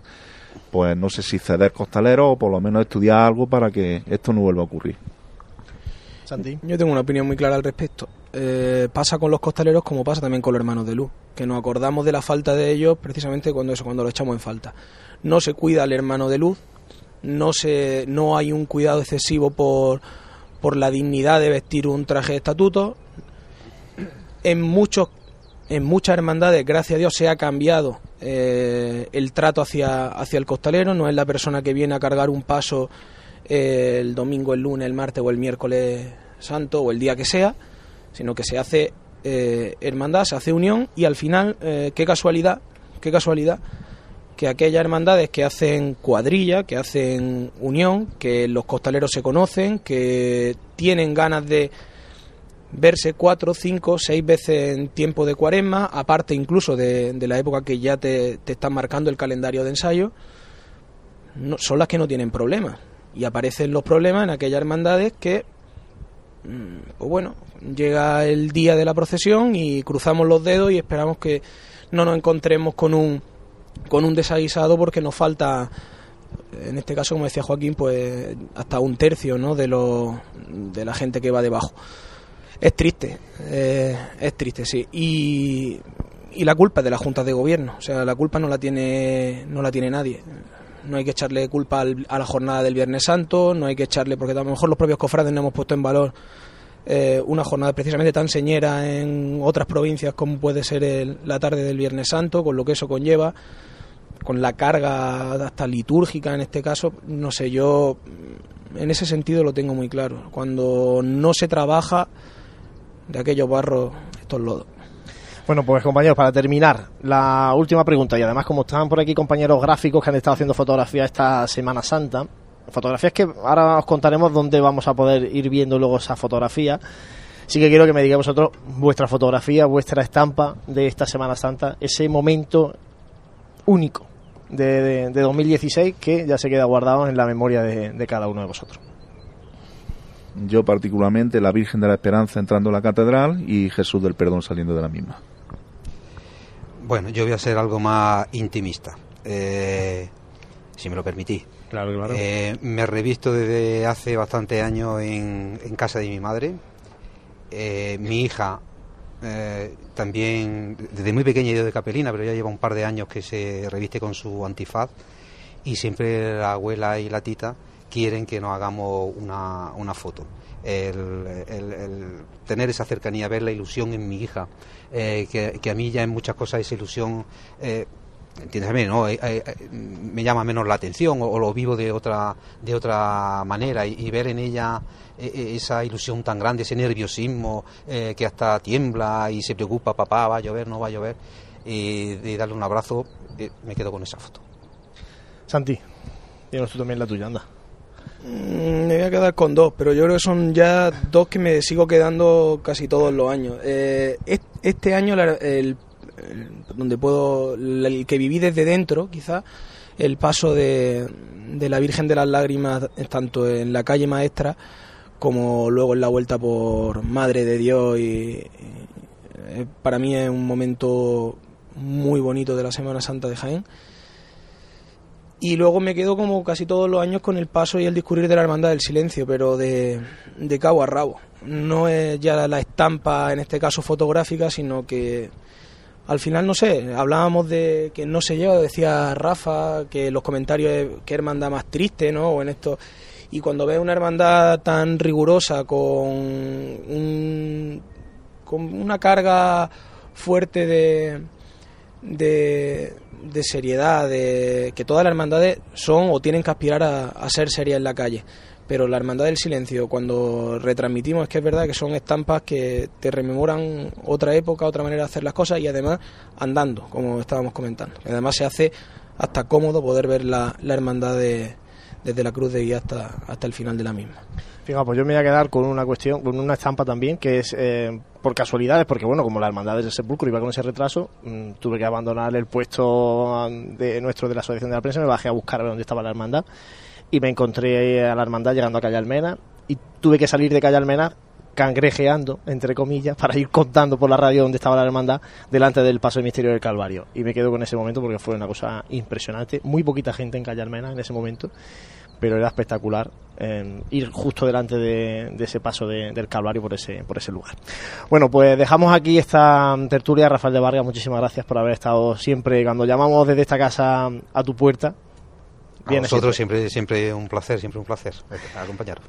pues no sé si ceder costaleros o por lo menos estudiar algo para que esto no vuelva a ocurrir. Yo tengo una opinión muy clara al respecto. Eh, pasa con los costaleros como pasa también con los hermanos de luz, que nos acordamos de la falta de ellos precisamente cuando eso, cuando lo echamos en falta. No se cuida al hermano de luz, no se, no hay un cuidado excesivo por, por la dignidad de vestir un traje de estatuto. En muchos, en muchas hermandades, gracias a Dios, se ha cambiado eh, el trato hacia, hacia el costalero. No es la persona que viene a cargar un paso el domingo, el lunes, el martes o el miércoles santo o el día que sea, sino que se hace eh, hermandad, se hace unión y al final, eh, qué casualidad, qué casualidad, que aquellas hermandades que hacen cuadrilla, que hacen unión, que los costaleros se conocen, que tienen ganas de verse cuatro, cinco, seis veces en tiempo de cuaresma, aparte incluso de, la época que ya te, te están marcando el calendario de ensayo, son las que no tienen problemas. Y aparecen los problemas en aquellas hermandades que, pues bueno, llega el día de la procesión y cruzamos los dedos y esperamos que no nos encontremos con un, con un desaguisado porque nos falta, en este caso, como decía Joaquín, pues hasta un tercio ¿no? de, lo, de la gente que va debajo. Es triste, eh, es triste, sí. Y, y la culpa es de la Junta de Gobierno, o sea, la culpa no la tiene, no la tiene nadie no hay que echarle culpa a la jornada del Viernes Santo, no hay que echarle, porque a lo mejor los propios cofrades no hemos puesto en valor eh, una jornada precisamente tan señera en otras provincias como puede ser la tarde del Viernes Santo, con lo que eso conlleva, con la carga hasta litúrgica en este caso, no sé, yo en ese sentido lo tengo muy claro. Cuando no se trabaja de aquellos barros, estos lodos. Bueno, pues compañeros, para terminar, la última pregunta, y además como están por aquí compañeros gráficos que han estado haciendo fotografía esta Semana Santa, Fotografías que ahora os contaremos dónde vamos a poder ir viendo luego esa fotografía. Sí que quiero que me digáis vosotros vuestra fotografía, vuestra estampa de esta Semana Santa, ese momento único de, de, 2016 que ya se queda guardado en la memoria de, de cada uno de vosotros. Yo particularmente la Virgen de la Esperanza entrando a la catedral y Jesús del Perdón saliendo de la misma. Bueno, yo voy a ser algo más intimista, eh, si me lo permitís. Claro, claro. Eh, me revisto desde hace bastante años en, en casa de mi madre. Eh, mi hija también, desde muy pequeña, ido de capelina, pero ya lleva un par de años que se reviste con su antifaz. Y siempre la abuela y la tita quieren que nos hagamos una, una foto. El, tener esa cercanía, ver la ilusión en mi hija, eh, que, a mí ya en muchas cosas esa ilusión, eh, ¿no? Eh, eh, me llama menos la atención o, lo vivo de otra, de otra manera y, ver en ella esa ilusión tan grande, ese nerviosismo que hasta tiembla y se preocupa, papá, va a llover, no va a llover, y, de darle un abrazo, me quedo con esa foto. Santi, tienes tú también la tuya, anda. Mm, me voy a quedar con dos, pero yo creo que son ya dos que me sigo quedando casi todos los años. Eh, este año, el, donde puedo, el que viví desde dentro, quizás, el paso de, de la Virgen de las Lágrimas, tanto en la calle maestra como luego en la vuelta por Madre de Dios. Y, eh, para mí es un momento muy bonito de la Semana Santa de Jaén y luego me quedo como casi todos los años con el paso y el discurrir de la Hermandad del Silencio, pero de, de cabo a rabo. No es ya la estampa, en este caso fotográfica, sino que al final, no sé, hablábamos de que no se lleva, decía Rafa, que los comentarios, que hermandad más triste, ¿no? O en esto. Y cuando ves una hermandad tan rigurosa, con, un, con una carga fuerte de, de de seriedad, de que todas las hermandades son o tienen que aspirar a, ser serias en la calle. Pero la Hermandad del Silencio, cuando retransmitimos, es que es verdad que son estampas que te rememoran otra época, otra manera de hacer las cosas y además andando, como estábamos comentando. Además se hace hasta cómodo poder ver la, la hermandad desde la cruz de guía hasta, hasta el final de la misma. Fíjate, pues yo me voy a quedar con una cuestión, con una estampa también, que es eh, por casualidades, porque bueno, como la hermandad del sepulcro iba con ese retraso, mm, tuve que abandonar el puesto de nuestro de la asociación de la prensa, me bajé a buscar a ver dónde estaba la hermandad y me encontré a la hermandad llegando a Calle Almena y tuve que salir de Calle Almena cangrejeando, entre comillas, para ir contando por la radio dónde estaba la hermandad delante del paso del misterio del Calvario. Y me quedo con ese momento porque fue una cosa impresionante. Muy poquita gente en Calle Almena en ese momento pero era espectacular eh, ir justo delante de, ese paso del Calvario por ese, por ese lugar. Bueno, pues dejamos aquí esta tertulia. Rafael de Vargas, muchísimas gracias por haber estado siempre, cuando llamamos desde esta casa a tu puerta. A nosotros siempre. siempre, un placer, siempre un placer acompañaros.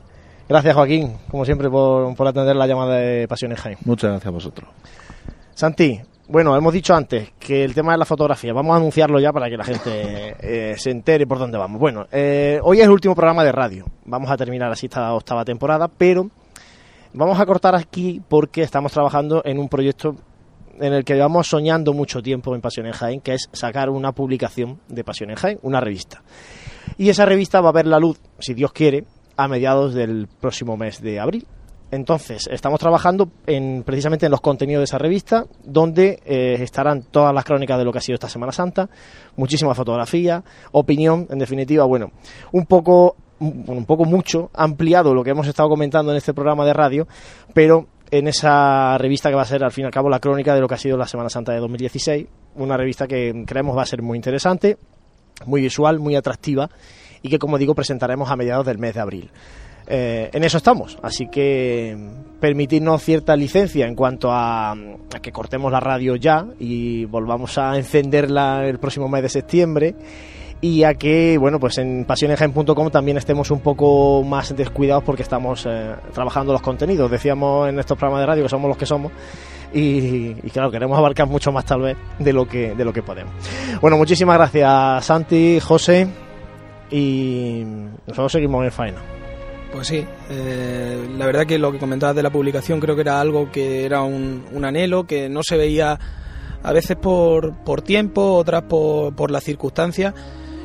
Gracias Joaquín, como siempre, por, por atender la llamada de Pasiones Jaime. Muchas gracias a vosotros. Santi, bueno, hemos dicho antes que el tema de la fotografía, vamos a anunciarlo ya para que la gente eh, se entere por dónde vamos. Bueno, eh, hoy es el último programa de radio, vamos a terminar así esta octava temporada, pero vamos a cortar aquí porque estamos trabajando en un proyecto en el que llevamos soñando mucho tiempo en Pasión en Jaén, que es sacar una publicación de Pasión en Jaén, una revista. Y esa revista va a ver la luz, si Dios quiere, a mediados del próximo mes de abril. Entonces, estamos trabajando en, precisamente en los contenidos de esa revista, donde eh, estarán todas las crónicas de lo que ha sido esta Semana Santa, muchísima fotografía, opinión, en definitiva, bueno, un poco, un poco mucho, ampliado lo que hemos estado comentando en este programa de radio, pero en esa revista que va a ser al fin y al cabo la crónica de lo que ha sido la Semana Santa de 2016, una revista que creemos va a ser muy interesante, muy visual, muy atractiva y que como digo presentaremos a mediados del mes de abril. Eh, en eso estamos. Así que permitirnos cierta licencia en cuanto a, que cortemos la radio ya y volvamos a encenderla el próximo mes de septiembre y a que, bueno, pues en pasionesgen.com también estemos un poco más descuidados porque estamos eh, trabajando los contenidos. Decíamos en estos programas de radio que somos los que somos y, y, claro, queremos abarcar mucho más tal vez de lo que, de lo que podemos. Bueno, muchísimas gracias Santi, José y nosotros seguimos en faena. Pues sí, eh, la verdad que lo que comentabas de la publicación creo que era algo que era un, anhelo, que no se veía a veces por, por tiempo, otras por, por las circunstancias,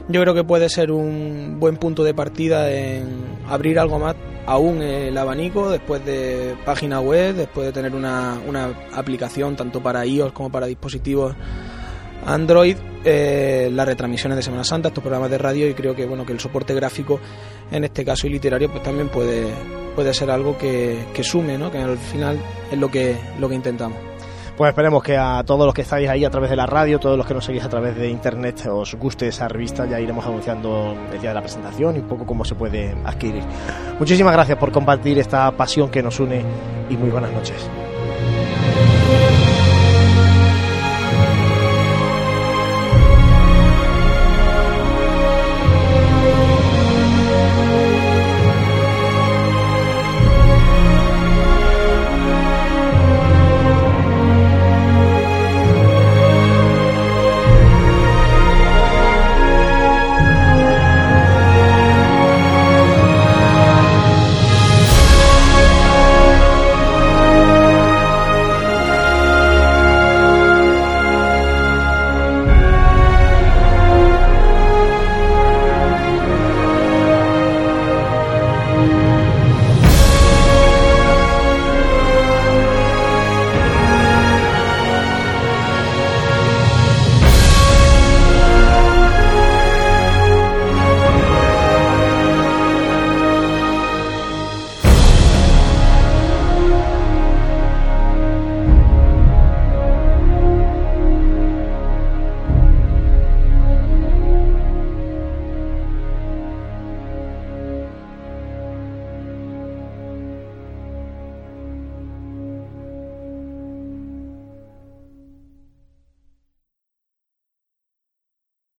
yo creo que puede ser un buen punto de partida en abrir algo más aún el abanico después de página web, después de tener una, una aplicación tanto para iOS como para dispositivos Android, eh, las retransmisiones de Semana Santa, estos programas de radio y creo que bueno que el soporte gráfico en este caso y literario pues también puede, puede ser algo que, que sume, ¿no? que al final es lo que, lo que intentamos. Pues esperemos que a todos los que estáis ahí a través de la radio, todos los que nos seguís a través de internet, os guste esa revista. Ya iremos anunciando el día de la presentación y un poco cómo se puede adquirir. Muchísimas gracias por compartir esta pasión que nos une y muy buenas noches.